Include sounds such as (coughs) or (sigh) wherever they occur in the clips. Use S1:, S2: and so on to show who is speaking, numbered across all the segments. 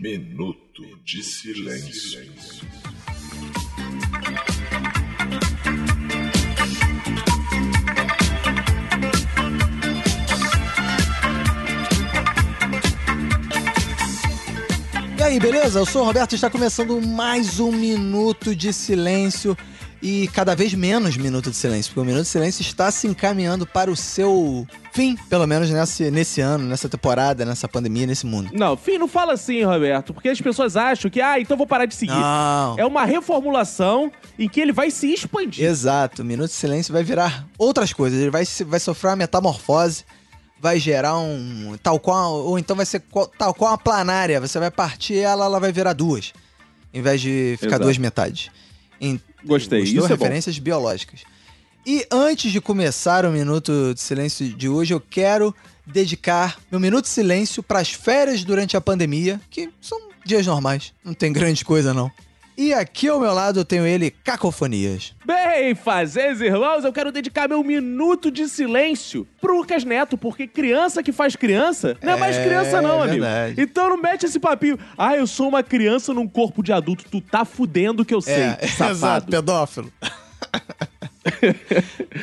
S1: Minuto de silêncio.
S2: E aí, beleza? Eu sou o Roberto e está começando mais um Minuto de Silêncio e cada vez menos Minuto de Silêncio, porque o Minuto de Silêncio está se encaminhando para o seu fim, pelo menos nesse, nesse ano, nessa temporada, nessa pandemia, nesse mundo.
S3: Não, fim, não fala assim, Roberto, porque as pessoas acham que, ah, então vou parar de seguir.
S2: Não.
S3: É uma reformulação em que ele vai se expandir.
S2: Exato, o Minuto de Silêncio vai virar outras coisas, ele vai, vai sofrer uma metamorfose, vai gerar um. tal qual. ou então vai ser tal qual uma planária, você vai partir ela, ela vai virar duas, em vez de ficar
S3: Exato.
S2: duas metades. Em,
S3: Gostei,
S2: Gostou?
S3: isso é
S2: referências biológicas. E antes de começar o Minuto de Silêncio de hoje, eu quero dedicar meu Minuto de Silêncio para as férias durante a pandemia, que são dias normais, não tem grande coisa não. E aqui ao meu lado eu tenho ele, Cacofonias.
S3: Bem, fazeres irmãos, eu quero dedicar meu minuto de silêncio pro Lucas Neto, porque criança que faz criança não é, mais
S2: É,
S3: criança não, amigo.
S2: verdade.
S3: Então não mete esse papinho. Ah, eu sou uma criança num corpo de adulto. Tu tá fudendo que eu sei,
S2: É, (laughs) exato,
S3: safado.
S2: pedófilo. (laughs)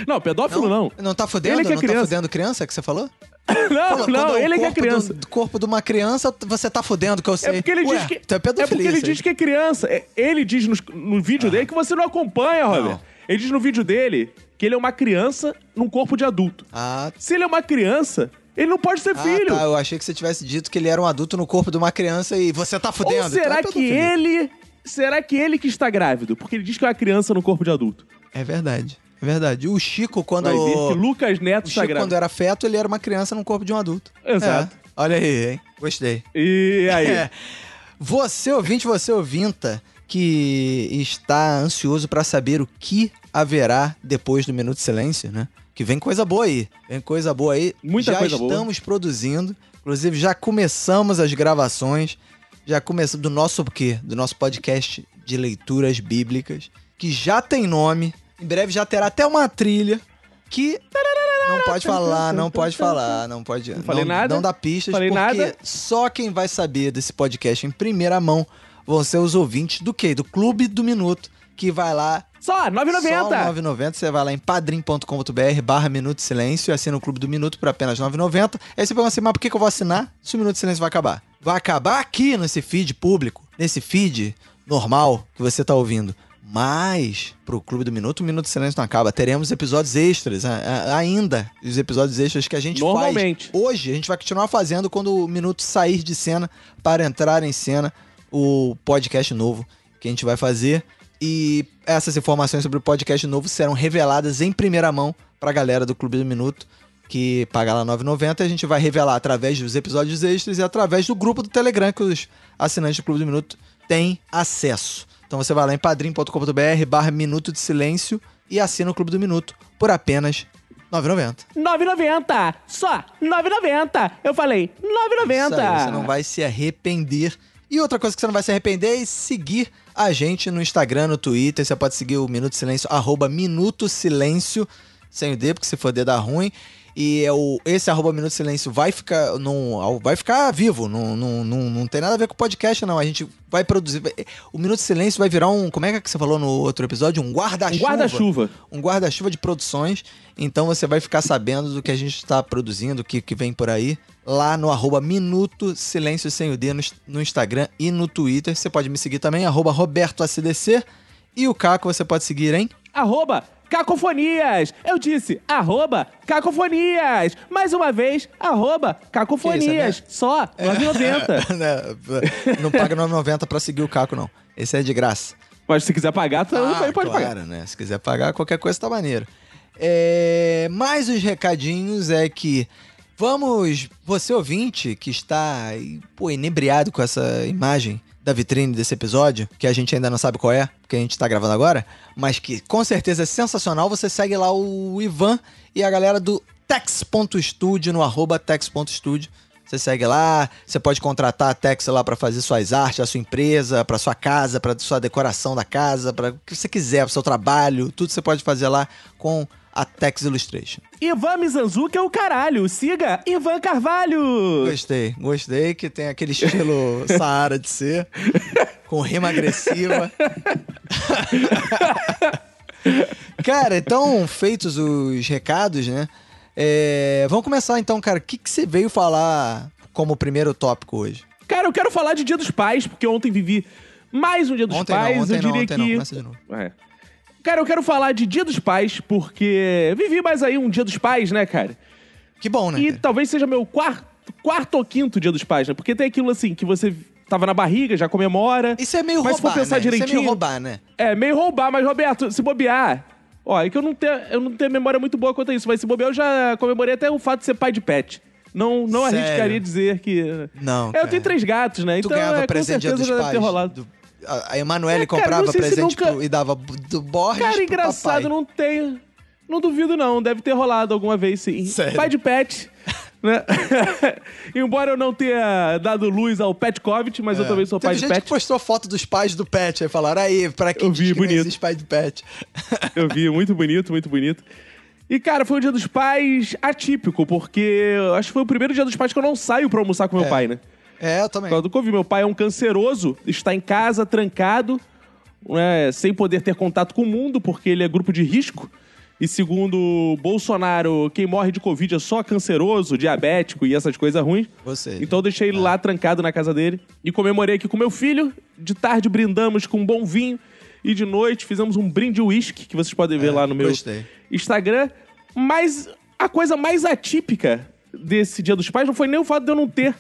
S3: Não, pedófilo não.
S2: Não tá fudendo?
S3: Ele que é
S2: não tá
S3: criança.
S2: fudendo criança que você falou? (laughs)
S3: Não, não,
S2: é
S3: ele que é criança.
S2: Do, do corpo de uma criança, você tá fudendo, que eu sei.
S3: É porque ele
S2: Ué,
S3: diz que.
S2: Então é
S3: é porque ele diz que é criança. É, Ele diz nos- no, vídeo dele que você não acompanha, Robert. Ele diz no vídeo dele que ele é uma criança num corpo de adulto.
S2: Ah,
S3: Se ele é uma criança, ele não pode ser
S2: ah,
S3: filho.
S2: tá. Eu achei que você tivesse dito que ele era um adulto no corpo de uma criança e você tá fudendo.
S3: Ou
S2: então
S3: será
S2: é
S3: que ele. Será que ele que está grávido? Porque ele diz que é uma criança no corpo de adulto.
S2: É verdade. É verdade. O Chico, quando.
S3: Vai ver Lucas
S2: O
S3: Neto está
S2: Chico,
S3: grávido.
S2: quando era feto, ele era uma criança no corpo de um adulto.
S3: Exato.
S2: É. Olha aí, hein? Gostei.
S3: E aí? (laughs)
S2: É. Você ouvinte, você ouvinta que está ansioso pra saber o que haverá depois do Minuto de Silêncio, né? Que vem coisa boa aí. Vem coisa boa aí.
S3: Muita
S2: já
S3: coisa boa.
S2: estamos produzindo. Inclusive, já começamos as gravações. Já começamos do nosso o quê? Do nosso podcast de leituras bíblicas. Que já tem nome. Em breve já terá até uma trilha. Que não pode falar, não pode falar, não pode. Não
S3: falei nada.
S2: Não dá pistas,
S3: Falei
S2: porque
S3: nada.
S2: só quem vai saber desse podcast em primeira mão vão ser os ouvintes do quê? Do Clube do Minuto, que vai lá.
S3: Só, 9,90.
S2: Só 9,90. Você vai lá em padrim.com.br barra Minuto Silêncio e assina o Clube do Minuto por apenas 9,90. Aí você pergunta assim, mas por que, que eu vou assinar se o Minuto Silêncio vai acabar? Vai acabar aqui nesse feed público, nesse feed normal que você tá ouvindo. Mas, pro Clube do Minuto, o Minuto Silêncio não acaba. Teremos episódios extras a- a- ainda. Os episódios extras que a gente
S3: Normalmente.
S2: faz hoje. A gente vai continuar fazendo quando o Minuto sair de cena para entrar em cena o podcast novo que a gente vai fazer. E essas informações sobre o podcast novo serão reveladas em primeira mão pra galera do Clube do Minuto, que paga lá R$ 9,90. A gente vai revelar através dos episódios extras e através do grupo do Telegram que os assinantes do Clube do Minuto têm acesso. Então você vai lá em padrim.com.br barra Minuto de Silêncio e assina o Clube do Minuto por apenas R$ 9,90.
S3: 9,90. Só, 9,90. Eu falei, 9,90.
S2: Isso aí, você não vai se arrepender. E outra coisa que você não vai se arrepender é seguir a gente no Instagram, no Twitter. Você pode seguir o Minuto Silêncio, arroba Minuto Silêncio, sem o D, porque se for D dá ruim. E é o, esse arroba Minuto Silêncio vai ficar, não, vai ficar vivo, não, não, não, não tem nada a ver com o podcast, não. A gente vai produzir. o Minuto Silêncio vai virar um. Como é que você falou no outro episódio? Um guarda-chuva.
S3: Um guarda-chuva.
S2: Um guarda-chuva de produções. Então você vai ficar sabendo do que a gente está produzindo, o que, que vem por aí. Lá no arroba Minuto Silêncio Sem o D no, no Instagram e no Twitter. Você pode me seguir também, arroba RobertoACDC. E o Caco você pode seguir em
S3: Arroba Cacofonias. Eu disse, arroba Cacofonias. Mais uma vez, arroba Cacofonias.
S2: Que
S3: Só, 9,90. (laughs)
S2: Né, não paga 9,90 pra seguir o Caco, não. Esse é de graça.
S3: Mas se quiser pagar, tu
S2: Ah,
S3: também pode
S2: claro,
S3: pagar.
S2: né? Se quiser pagar, qualquer coisa tá maneiro. É, mais os recadinhos é que vamos, você ouvinte que está pô, inebriado com essa imagem da vitrine desse episódio, que a gente ainda não sabe qual é, porque a gente tá gravando agora, mas que com certeza é sensacional, você segue lá o Ivan e a galera do tex.studio no arroba tex.studio. Você segue lá, você pode contratar a Tex lá para fazer suas artes, a sua empresa, para sua casa, para sua decoração da casa, para o que você quiser, para seu trabalho, tudo você pode fazer lá com a Tex Illustration.
S3: Ivan Mizanzuki é o caralho. Siga Ivan Carvalho.
S2: Gostei, gostei que tem aquele estilo (laughs) Saara de ser, com rima agressiva. (laughs) cara, então, feitos os recados, né? É, vamos começar então, cara. O que, que você veio falar como primeiro tópico hoje?
S3: Cara, eu quero falar de Dia dos Pais, porque ontem vivi mais um Dia dos
S2: Ontem
S3: Pais.
S2: não, ontem
S3: eu
S2: não,
S3: diria
S2: ontem
S3: que.
S2: não. Começa de novo.
S3: É. Cara, eu quero falar de Dia dos Pais, porque vivi mais aí um Dia dos Pais, né, cara?
S2: Que bom, né?
S3: E
S2: cara?
S3: talvez seja meu quarto, quarto ou quinto Dia dos Pais, né? Porque tem aquilo assim, que você tava na barriga, já comemora.
S2: Isso é meio
S3: Mas se
S2: roubar,
S3: for pensar
S2: né? Isso é
S3: direitinho-
S2: meio roubar, né?
S3: É, meio roubar, mas Roberto, se bobear. Ó, é que eu não tenho, eu não tenho memória muito boa quanto a isso, mas se bobear, eu já comemorei até o fato de ser pai de pet. Não, não
S2: Sério?
S3: arriscaria dizer que.
S2: Não,
S3: É, eu tenho três gatos, né?
S2: Tu
S3: então,
S2: ganhava
S3: é,
S2: presente dia
S3: certeza
S2: dos pais.
S3: ter rolado.
S2: do- a a Emanuele
S3: É,
S2: comprava presente
S3: nunca-
S2: pro- e dava do Borges
S3: Cara, engraçado,
S2: papai.
S3: não tem. Não duvido, não. Deve ter rolado alguma vez, sim.
S2: Sério?
S3: Pai de pet. Né? (laughs) Embora eu não tenha dado luz ao Petkovic, mas eu também sou pai
S2: É. Teve
S3: de
S2: gente
S3: pet.
S2: que postou foto dos pais do pet, aí falaram, aí, pra quem
S3: Eu vi,
S2: diz que
S3: bonito.
S2: existe pai do pet. (laughs)
S3: Eu vi, muito bonito, muito bonito. E, cara, foi um dia dos pais atípico, porque acho que foi o primeiro dia dos pais que eu não saio pra almoçar com meu
S2: É.
S3: pai, né?
S2: É, eu também.
S3: Por causa do Covid. Meu pai é um canceroso, está em casa, trancado, né, sem poder ter contato com o mundo, porque ele é grupo de risco. E segundo Bolsonaro, quem morre de Covid é só canceroso, diabético e essas coisas ruins.
S2: Você.
S3: Então eu deixei ele lá trancado na casa dele. E comemorei aqui com meu filho. De tarde brindamos com um bom vinho. E de noite fizemos um brinde whisky, que vocês podem ver
S2: É,
S3: lá no meu
S2: gostei.
S3: Instagram. Mas a coisa mais atípica desse Dia dos Pais não foi nem o fato de eu não ter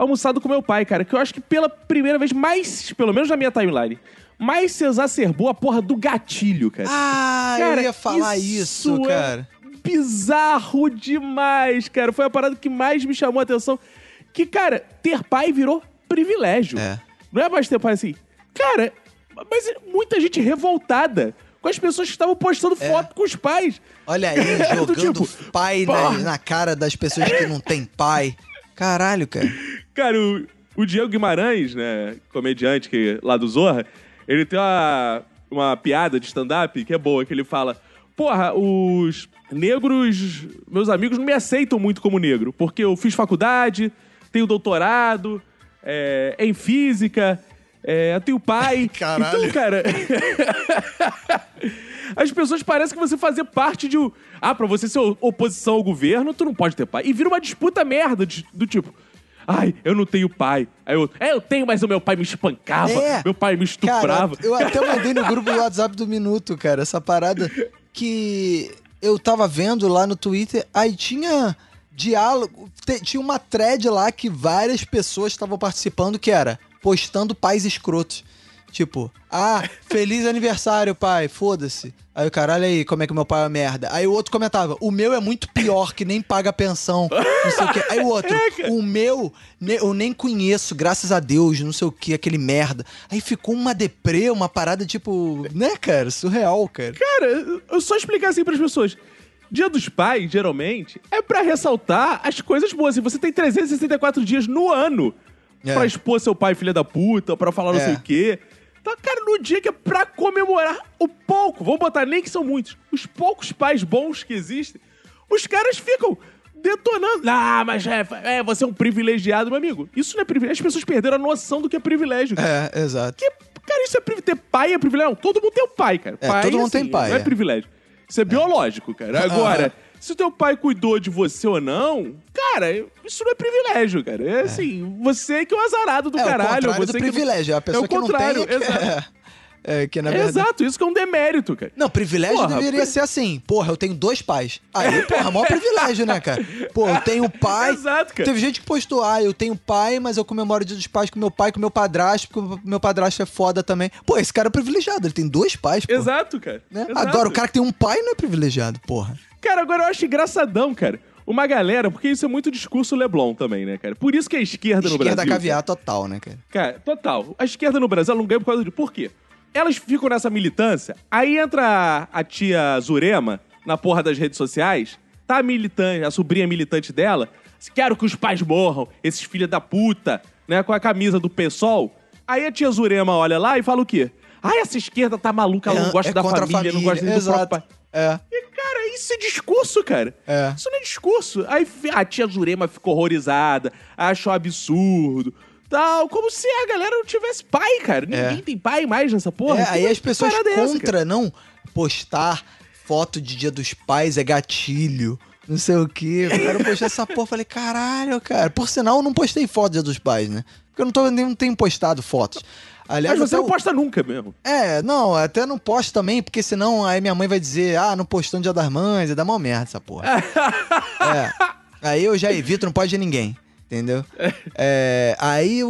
S3: almoçado com meu pai, cara. Que eu acho que pela primeira vez, mais, pelo menos na minha timeline, mais se exacerbou a porra do gatilho, cara.
S2: Ah,
S3: Cara,
S2: eu ia falar isso,
S3: é
S2: cara.
S3: Bizarro demais, cara. Foi a parada que mais me chamou a atenção. Que, cara, ter pai virou privilégio.
S2: É.
S3: Não é mais ter pai assim. Cara, mas muita gente revoltada com as pessoas que estavam postando foto com os pais.
S2: Olha aí, (laughs)
S3: Do
S2: jogando
S3: tipo,
S2: pai na, na cara das pessoas que não têm pai. Caralho, cara.
S3: Cara, o, o Diego Guimarães, né, comediante que, lá do Zorra, ele tem uma, uma piada de stand-up que é boa, que ele fala: Porra, os negros, meus amigos, não me aceitam muito como negro, porque eu fiz faculdade, tenho doutorado é, em física, é, eu tenho pai. (laughs)
S2: Caralho.
S3: Então, cara. (laughs) As pessoas parecem que você fazia parte de um. Ah, pra você ser oposição ao governo, tu não pode ter pai. E vira uma disputa merda de- do tipo. Ai, eu não tenho pai. Aí eu, é, eu tenho, mas o meu pai me espancava,
S2: É.
S3: meu pai me estuprava.
S2: Cara, eu até (laughs) mandei no grupo do WhatsApp do Minuto, cara, essa parada que eu tava vendo lá no Twitter, aí tinha diálogo, tinha uma thread lá que várias pessoas estavam participando que era postando pais escrotos. Tipo, ah, feliz aniversário, pai, foda-se. Aí o caralho aí, como é que meu pai é uma merda. Aí o outro comentava, o meu é muito pior, que nem paga pensão, não sei o quê. Aí o outro, o meu, eu nem conheço, graças a Deus, não sei o que, aquele merda. Aí ficou uma deprê, uma parada tipo, né, cara, surreal, cara.
S3: Cara, eu só explicar assim pras pessoas. Dia dos pais, geralmente, é pra ressaltar as coisas boas. Assim, você tem 364 dias no ano
S2: É.
S3: pra expor seu pai, filha da puta, pra falar não
S2: É.
S3: sei o quê. Então, cara, no dia que é pra comemorar o pouco, vamos botar nem que são muitos, os poucos pais bons que existem, os caras ficam detonando. Ah, mas é, é, você é um privilegiado, meu amigo. Isso não é privilégio. As pessoas perderam a noção do que é privilégio.
S2: É, exato.
S3: Que, cara, isso é privilégio. Ter pai é privilégio. Não, todo mundo tem um pai, cara.
S2: É,
S3: pai,
S2: todo mundo tem pai,
S3: Não é,
S2: é.
S3: privilégio. Isso é biológico, cara. Agora, se o teu pai cuidou de você ou não, cara, isso não é privilégio, cara. É assim, você que é o azarado do
S2: é
S3: caralho.
S2: o contrário
S3: você
S2: do
S3: que não-
S2: privilégio, a pessoa
S3: é o
S2: que não tem
S3: contrário,
S2: é
S3: exato. (laughs)
S2: é, que na
S3: É
S2: verdade...
S3: Exato, isso que é um demérito, cara.
S2: Não, privilégio
S3: Porra,
S2: deveria ser assim. Porra, eu tenho dois pais. Aí, porra, maior privilégio, né, cara? Pô, eu tenho pai.
S3: Exato, cara.
S2: Teve gente que postou, ah, eu tenho pai, mas eu comemoro o dia dos pais com meu pai, com meu padrasto, porque o meu padrasto é foda também. Pô, esse cara é privilegiado, ele tem dois pais, pô.
S3: Exato, cara.
S2: Né?
S3: Exato.
S2: Agora, o cara que tem um pai não é privilegiado, porra.
S3: Cara, agora eu acho engraçadão, cara. Uma galera, porque isso é muito discurso Leblon também, né, cara? Por isso que a esquerda, no
S2: Esquerda
S3: Brasil.
S2: caviar total, né, cara?
S3: Cara, total. A esquerda no Brasil ela não ganha por causa de. Por quê? Elas ficam nessa militância, aí entra a tia Zurema na porra das redes sociais, tá a militante, a sobrinha militante dela, quero que os pais morram, esses filha da puta, né, com a camisa do PSOL. Aí a tia Zurema olha lá e fala o quê? Ai, essa esquerda tá maluca, ela não
S2: É-
S3: gosta
S2: é
S3: da
S2: família,
S3: família, não gosta nem do próprio pai.
S2: É.
S3: E, cara, isso é discurso, cara.
S2: É.
S3: Isso não é discurso. Aí a tia Zurema ficou horrorizada, achou absurdo. Tal, como se a galera não tivesse pai, cara. Ninguém
S2: É.
S3: tem pai mais nessa porra.
S2: É, aí as
S3: que
S2: pessoas
S3: é essa, cara?
S2: contra não postar foto de dia dos pais é gatilho. Não sei o quê. Eu quero postar essa porra. Falei, caralho, cara. Por sinal, eu não postei foto do dia dos pais, né? Porque eu não, tô, nem, não tenho postado fotos. Aliás,
S3: Mas você não
S2: o-
S3: posta nunca mesmo.
S2: É, não, até não posto também, porque senão aí minha mãe vai dizer, ah, não postou no dia das mães, é dar mó merda essa porra. (laughs) é. Aí eu já evito, não pode ir ninguém. Entendeu? É, aí o,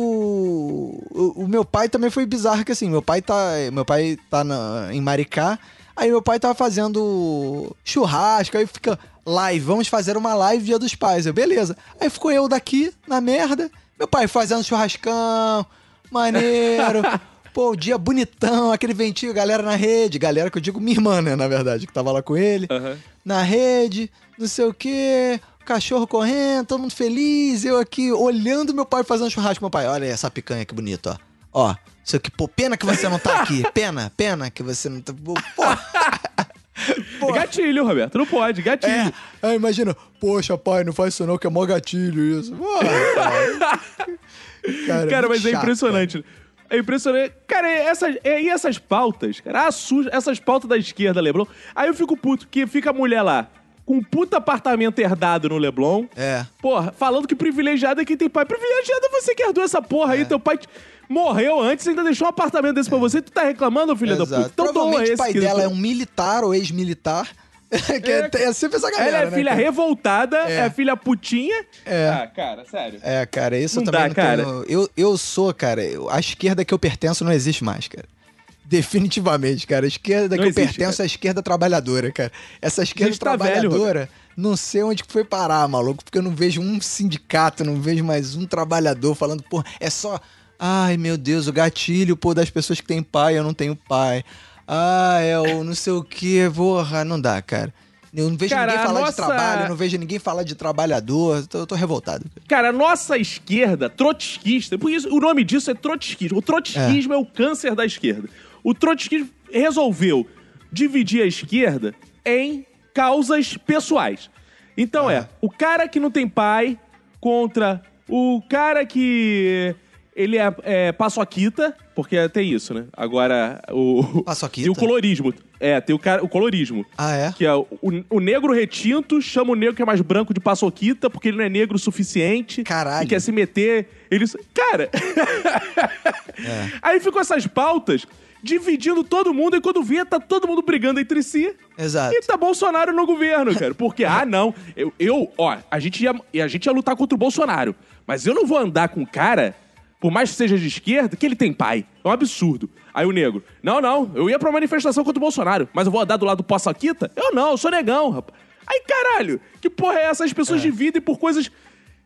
S2: o, o meu pai também foi bizarro, que assim, meu pai tá. Meu pai tá na- em Maricá. Aí meu pai tava fazendo churrasco, aí fica live, vamos fazer uma live dia dos pais. Eu, beleza. Aí ficou eu daqui, na merda, meu pai fazendo churrascão, maneiro. Pô, o dia bonitão, aquele ventinho, galera na rede. Galera que eu digo minha irmã, né, na verdade, que tava lá com ele.
S3: Aham.
S2: Na rede, não sei o quê. Cachorro correndo, todo mundo feliz. Eu aqui olhando meu pai fazendo churrasco. Meu pai, olha essa picanha que bonito, ó. Ó, isso aqui, pô, pena que você não tá aqui. (laughs) Pena, pena que você não tá. Pô, Pô. (laughs)
S3: Gatilho, Roberto. Não pode, gatilho.
S2: É, aí imagina, poxa, pai, não faz isso não, que é mó gatilho isso. Porra, (laughs) cara. Cara,
S3: Cara, mas é
S2: chato,
S3: impressionante. É impressionante. Cara, e essas, e essas pautas, cara, assusta, essas pautas da esquerda, Leblon. Aí eu fico puto, que fica a mulher lá, com um puta apartamento herdado no Leblon.
S2: É.
S3: Porra, falando que privilegiado é quem tem pai. Privilegiado é você que herdou essa porra
S2: É.
S3: aí. Teu pai te- morreu antes e ainda deixou um apartamento desse pra você. Tu tá reclamando, filha da
S2: Exato.
S3: puta? Então doa
S2: Provavelmente
S3: esse
S2: o pai dela é um militar ou ex-militar. (laughs) que é, é sempre essa galera,
S3: Ela é
S2: né,
S3: filha
S2: cara?
S3: revoltada, é.
S2: É.
S3: filha putinha.
S2: É.
S3: Ah, cara, sério.
S2: É, cara, isso
S3: Não
S2: eu também
S3: dá,
S2: não
S3: cara.
S2: tenho... Eu, eu sou, cara, eu- a esquerda que eu pertenço não existe mais, cara. Definitivamente, cara. A esquerda
S3: Não
S2: que
S3: existe,
S2: eu pertenço
S3: cara.
S2: é a esquerda trabalhadora, cara. Essa esquerda
S3: tá velho,
S2: trabalhadora, não sei onde que foi parar, maluco, porque eu não vejo um sindicato, não vejo mais um trabalhador falando, pô, é só. Ai, meu Deus, o gatilho, pô, das pessoas que têm pai, eu não tenho pai. Ah, é o não sei o que, porra, não dá, cara. Eu não vejo
S3: Cara,
S2: ninguém falar
S3: nossa-
S2: de trabalho, não vejo ninguém falar de trabalhador, eu tô, tô revoltado.
S3: Cara, a nossa esquerda, trotskista, por isso o nome disso é trotskismo. O trotskismo é. o câncer da esquerda. O trotskismo resolveu dividir a esquerda em causas pessoais. Então é, o cara que não tem pai contra o cara que ele é, é paçoquita, porque tem isso, né? Agora, o...
S2: Paçoquita?
S3: Tem o colorismo. É, tem o, cara, o colorismo.
S2: Ah, é?
S3: Que é o, o negro retinto chama o negro que é mais branco de paçoquita porque ele não é negro o suficiente.
S2: Caralho.
S3: E quer se meter. Ele... Cara!
S2: É.
S3: Aí ficam essas pautas dividindo todo mundo e quando vê, tá todo mundo brigando entre si.
S2: Exato.
S3: E tá Bolsonaro no governo, cara. Porque, ah, não. Eu, eu ó, a gente, ia, a gente ia lutar contra o Bolsonaro. Mas eu não vou andar com um cara, por mais que seja de esquerda, que ele tem pai. É um absurdo. Aí o negro, não, não, eu ia pra manifestação contra o Bolsonaro, mas eu vou andar do lado do Poçaquita? Eu não, eu sou negão, rapaz. Aí, caralho, que porra é essa? As pessoas dividem por coisas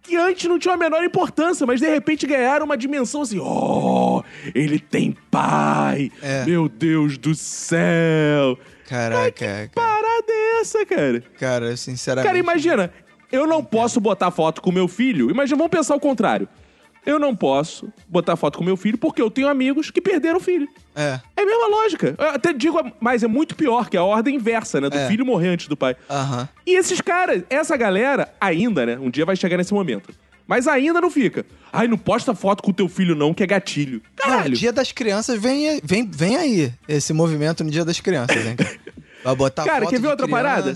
S3: que antes não tinham a menor importância, mas de repente ganharam uma dimensão assim, oh, ele tem pai,
S2: É.
S3: meu Deus do céu.
S2: Caraca, cara.
S3: Parada é essa, cara?
S2: Cara, sinceramente.
S3: Cara, imagina, eu não posso botar foto com meu filho. Imagina, vamos pensar o contrário. Eu não posso botar foto com meu filho porque eu tenho amigos que perderam o filho.
S2: É.
S3: É a mesma lógica. Eu até digo, mas é muito pior, que é a ordem inversa, né? Do
S2: É.
S3: filho morrer antes do pai.
S2: Aham.
S3: E esses caras, essa galera, ainda, né? Um dia vai chegar nesse momento. Mas ainda não fica. Ai, não posta foto com teu filho, não, que é gatilho.
S2: Não,
S3: Caralho.
S2: Dia das Crianças vem, vem, vem aí esse movimento no Dia das Crianças, hein? (laughs) Vai botar
S3: Cara,
S2: foto
S3: quer ver outra
S2: criança.
S3: parada?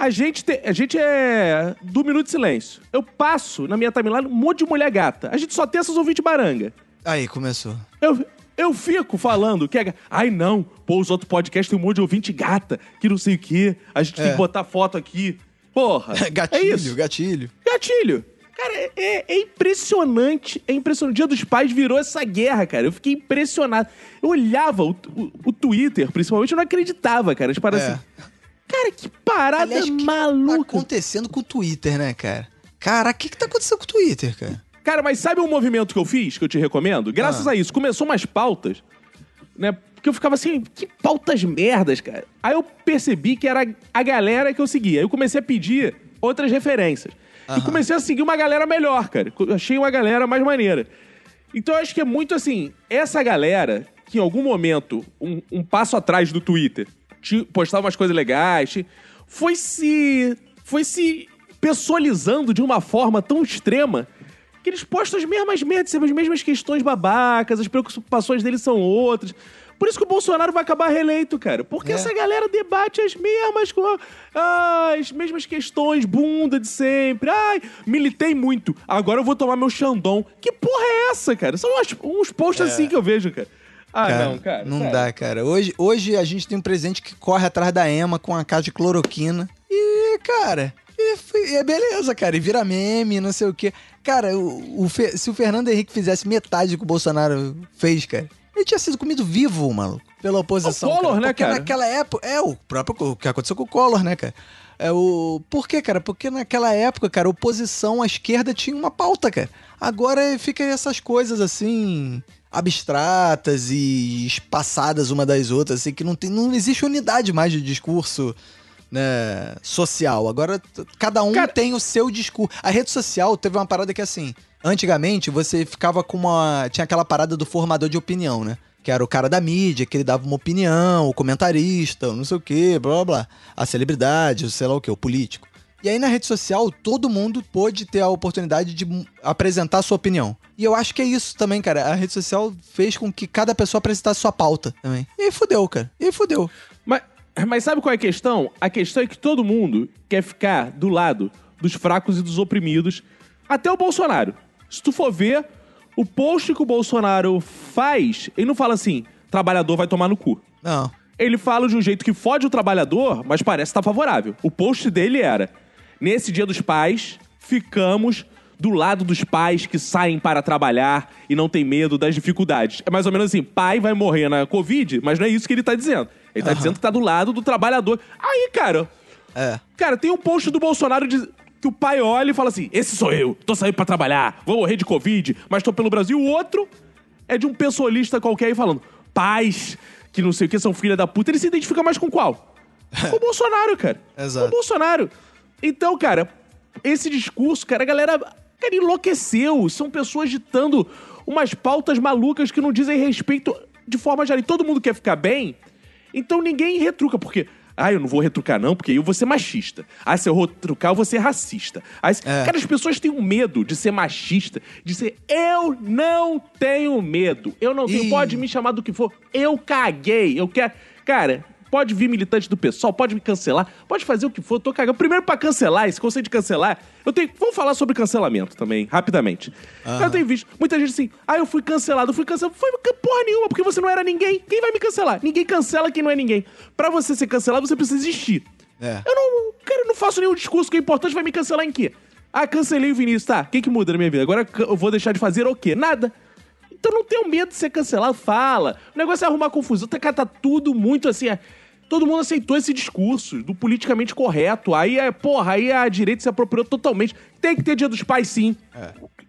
S3: A gente, te- a gente é do Minuto de Silêncio. Eu passo na minha timeline um monte de mulher gata. A gente só tem essas ouvintes baranga.
S2: Aí, começou.
S3: Eu, eu fico falando que é. Ai, não. Pô, os outros podcasts tem um monte de ouvinte gata, que não sei o quê. A gente tem
S2: É.
S3: que botar foto aqui. Porra. (laughs)
S2: gatilho,
S3: É isso.
S2: gatilho.
S3: Gatilho. Cara, é- é, é impressionante. É impressionante. O Dia dos Pais virou essa guerra, cara. Eu fiquei impressionado. Eu olhava o, o- o Twitter, principalmente, eu não acreditava, cara. Tipo,
S2: É.
S3: assim. Cara, que parada
S2: Aliás, o que tá
S3: maluca.
S2: acontecendo com o Twitter, né, cara? Cara, o que que tá acontecendo com o Twitter, cara?
S3: Cara, mas sabe um movimento que eu fiz, que eu te recomendo? Graças
S2: Ah.
S3: a isso, começou umas pautas, né? Porque eu ficava assim, que pautas merdas, cara. Aí eu percebi que era a galera que eu seguia. Aí eu comecei a pedir outras referências. E
S2: Aham.
S3: comecei a seguir uma galera melhor, cara. Eu achei uma galera mais maneira. Então eu acho que é muito assim, essa galera que em algum momento, um, um passo atrás do Twitter, te- postava umas coisas legais, foi se. foi se pessoalizando de uma forma tão extrema que eles postam as mesmas merdas, as mesmas questões babacas, as preocupações deles são outras. Por isso que o Bolsonaro vai acabar reeleito, cara. Porque
S2: É.
S3: essa galera debate as mesmas ah, as mesmas questões, bunda de sempre. Ai, militei muito. Agora eu vou tomar meu Xandão. Que porra é essa, cara? São umas- uns posts assim que eu vejo, cara. Ah,
S2: Cara,
S3: não, cara.
S2: Não
S3: sério.
S2: dá, cara. Hoje, hoje a gente tem um presidente que corre atrás da Ema com a caixa de cloroquina. E, cara, e, é beleza, cara. E vira meme, não sei o quê. Cara, o, o se o Fernando Henrique fizesse metade do que o Bolsonaro fez, cara, ele tinha sido comido vivo, maluco, pela oposição.
S3: O Collor,
S2: cara.
S3: né,
S2: Porque
S3: cara?
S2: naquela época. É, o próprio o que aconteceu com o Collor, né, cara? É o. Por quê, cara? Porque naquela época, cara, oposição à esquerda tinha uma pauta, cara. Agora fica essas coisas assim. abstratas e espaçadas uma das outras, assim, que não, tem, não existe unidade mais de discurso né, social. Agora, cada um
S3: Cara-
S2: tem o seu discurso. A rede social teve uma parada que, assim, antigamente você ficava com uma. Tinha aquela parada do formador de opinião, né? Que era o cara da mídia, que ele dava uma opinião, o comentarista, não sei o quê, blá blá. A celebridade, sei lá o quê, o político. E aí na rede social, todo mundo pôde ter a oportunidade de apresentar a sua opinião. E eu acho que é isso também, cara. A rede social fez com que cada pessoa apresentasse sua pauta também. E fudeu, cara. E fudeu.
S3: Mas, mas sabe qual é a questão? A questão é que todo mundo quer ficar do lado dos fracos e dos oprimidos, até o Bolsonaro. Se tu for ver, o post que o Bolsonaro faz, ele não fala assim, trabalhador vai tomar no cu.
S2: Não.
S3: Ele fala de um jeito que fode o trabalhador, mas parece estar favorável. O post dele era: Nesse dia dos pais, ficamos do lado dos pais que saem para trabalhar e não tem medo das dificuldades. É mais ou menos assim: pai vai morrer na Covid, mas não é isso que ele tá dizendo. Ele tá dizendo que tá do lado do trabalhador. Aí, cara,
S2: É.
S3: Cara, tem um post do Bolsonaro de- que o pai olha e fala assim: Esse sou eu, tô saindo pra trabalhar, vou morrer de Covid, mas tô pelo Brasil. O outro é de um pessoalista qualquer aí falando: Pais, que não sei o que, são filha da puta. Ele se identifica mais com qual? (laughs) Com o Bolsonaro, cara.
S2: Exato.
S3: Com o Bolsonaro. Então, cara, esse discurso, cara, a galera, cara, enlouqueceu. São pessoas ditando umas pautas malucas que não dizem respeito de forma geral. E todo mundo quer ficar bem, então ninguém retruca, porque. Ah, eu não vou retrucar, não, porque eu vou ser machista. Ah, se eu retrucar, eu vou ser racista. Aí,
S2: É.
S3: Cara, as pessoas têm um medo de ser machista, de ser. Eu não tenho medo. Eu não tenho.
S2: Ih.
S3: Pode me chamar do que for. Eu caguei. Eu quero. Cara. Pode vir militante do pessoal, pode me cancelar, pode fazer o que for, eu tô cagando. Primeiro, pra cancelar, esse conceito de cancelar, eu tenho. Vamos falar sobre cancelamento também, rapidamente. Eu tenho visto muita gente assim, ah, eu fui cancelado, eu fui cancelado. Foi porra nenhuma, porque você não era ninguém. Quem vai me cancelar? Ninguém cancela quem não é ninguém. Pra você ser cancelado, você precisa existir.
S2: É.
S3: Eu não, cara, eu não faço nenhum discurso que é importante, vai me cancelar em quê? Ah, cancelei o Vinícius, tá? O que, que muda na minha vida? Agora eu vou deixar de fazer o quê? Nada. Então não tenho medo de ser cancelado, fala. O negócio é arrumar confusão. Tá, cara, tá tudo muito assim. é- Todo mundo aceitou esse discurso do politicamente correto. Aí é, porra, aí a direita se apropriou totalmente. Tem que ter dia dos pais, sim.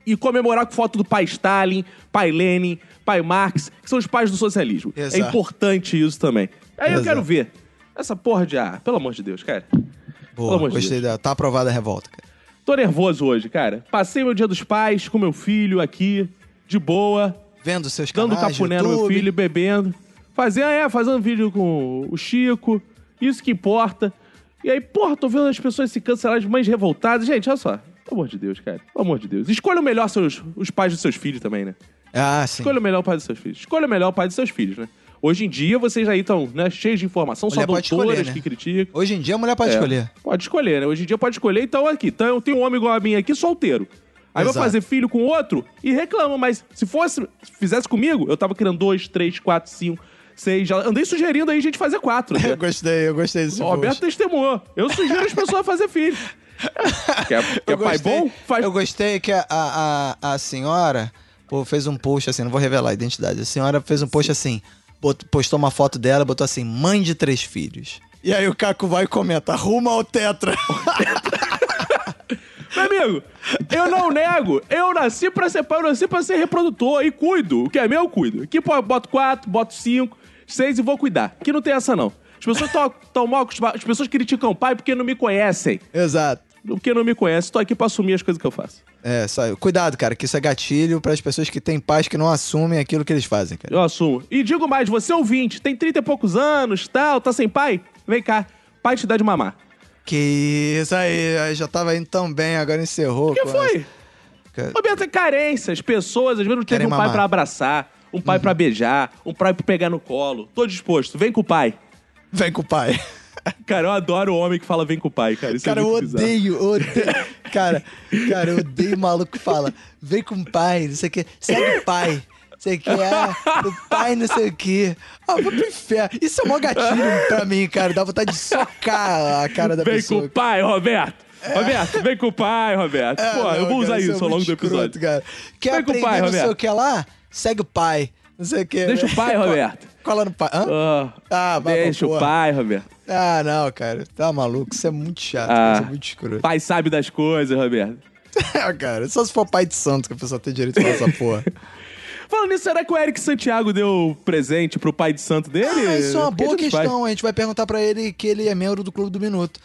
S3: E comemorar com foto do pai Stalin, pai Lenin, pai Marx, que são os pais do socialismo. É
S2: Exato.
S3: importante isso também. Aí eu
S2: Exato.
S3: quero ver essa porra de ar, pelo amor de Deus, cara. Pelo
S2: Boa,
S3: amor de
S2: gostei
S3: Deus.
S2: da. Tá aprovada a revolta, cara.
S3: Tô nervoso hoje, cara. Passei meu dia dos pais com meu filho aqui, de boa,
S2: Vendo seus
S3: dando
S2: canais,
S3: capuné no meu filho, bebendo. Fazendo, é, fazendo vídeo com o Chico. Isso que importa. E aí, porra, tô vendo as pessoas se cancelarem, mães revoltadas. Gente, olha só. Pelo amor de Deus, cara. Pelo amor de Deus. Escolha o melhor seus, os pais dos seus filhos também, né?
S2: Ah, sim.
S3: Escolha o melhor pai dos seus filhos. Escolha o melhor pai dos seus filhos, né? Hoje em dia, vocês aí estão né, cheios de informação, só
S2: Mulher pode
S3: doutoras
S2: escolher, né?
S3: que criticam.
S2: Hoje em dia a mulher pode
S3: É,
S2: escolher.
S3: Pode escolher, né? Hoje em dia pode escolher. Então, aqui, então, tem um homem igual a mim aqui, solteiro. Aí vai
S2: Exato.
S3: fazer filho com outro e reclama, mas se fosse, se fizesse comigo, eu tava criando dois, três, quatro, cinco, seis. Já andei sugerindo aí a gente fazer quatro. né? (laughs)
S2: Eu gostei, eu gostei desse
S3: O Roberto
S2: post.
S3: testemunhou. Eu sugiro as pessoas a fazer filho. Quer, (laughs) quer
S2: Eu
S3: pai
S2: gostei-
S3: bom? Faz.
S2: Eu gostei que a, a, a, senhora pô, fez um post assim, não vou revelar a identidade. A senhora fez um post assim, postou uma foto dela, botou assim, mãe de três filhos. E aí o Caco vai e comenta, rumo ao tetra. (laughs)
S3: Meu amigo, eu não nego. Eu nasci pra ser pai, eu nasci pra ser reprodutor e cuido. O que é meu, eu cuido. Aqui boto quatro, boto cinco, seis e vou cuidar. Aqui não tem essa, não. As pessoas estão mal acostumadas. As pessoas criticam o pai porque não me conhecem.
S2: Exato.
S3: Porque não me conhecem. Tô aqui pra assumir as coisas que eu faço.
S2: É, só, cuidado, cara, que isso é gatilho para as pessoas que têm pais que não assumem aquilo que eles fazem, cara.
S3: Eu assumo. E digo mais, você é ouvinte, tem 30 e poucos anos, tal, tá sem pai? Vem cá, pai te dá de mamar.
S2: Que isso aí, aí já tava indo tão bem, agora encerrou.
S3: O que foi?
S2: essa-
S3: Roberto, é carência. As pessoas, às vezes, não teve um pai
S2: mamar.
S3: pra abraçar, um pai pra beijar, um pai pra pegar no colo. Tô disposto. Vem com o pai.
S2: Vem com o pai. (laughs)
S3: Cara, eu adoro o homem que fala vem com o pai, cara. Isso
S2: Cara,
S3: é
S2: eu
S3: bizarro.
S2: odeio, odeio. Cara, cara, eu odeio maluco que fala, vem com o pai, não sei o que, segue o pai. Não sei o que, ah, o pai não sei o que. Ah, vou pro inferno. Isso é mó gatilho pra mim, cara. Dá vontade de socar a cara da
S3: Vem
S2: pessoa.
S3: com o pai, Roberto. Roberto, vem com o pai, Roberto.
S2: É,
S3: Pô, eu
S2: não,
S3: vou usar
S2: cara,
S3: isso
S2: é
S3: ao longo do episódio.
S2: cara. Quer
S3: Vem com o
S2: aprender
S3: pai,
S2: não sei
S3: Roberto.
S2: o que lá? Segue o pai. Não sei o que.
S3: Deixa o pai, (laughs) Roberto.
S2: Cola no pai. Hã?
S3: Ah,
S2: Ah, vai
S3: deixa o pai, Roberto.
S2: Ah, não, cara. Tá maluco. Isso é muito chato.
S3: Ah.
S2: Isso é muito escroto.
S3: Pai sabe das coisas, Roberto. (laughs)
S2: É, cara. Só se for pai de santo que a pessoa tem direito a falar essa (laughs) porra.
S3: Falando nisso, será que o Eric Santiago deu presente pro pai de santo dele?
S2: Ah, isso é uma
S3: Porque
S2: boa questão. A gente vai perguntar pra ele que ele é membro do Clube do Minuto.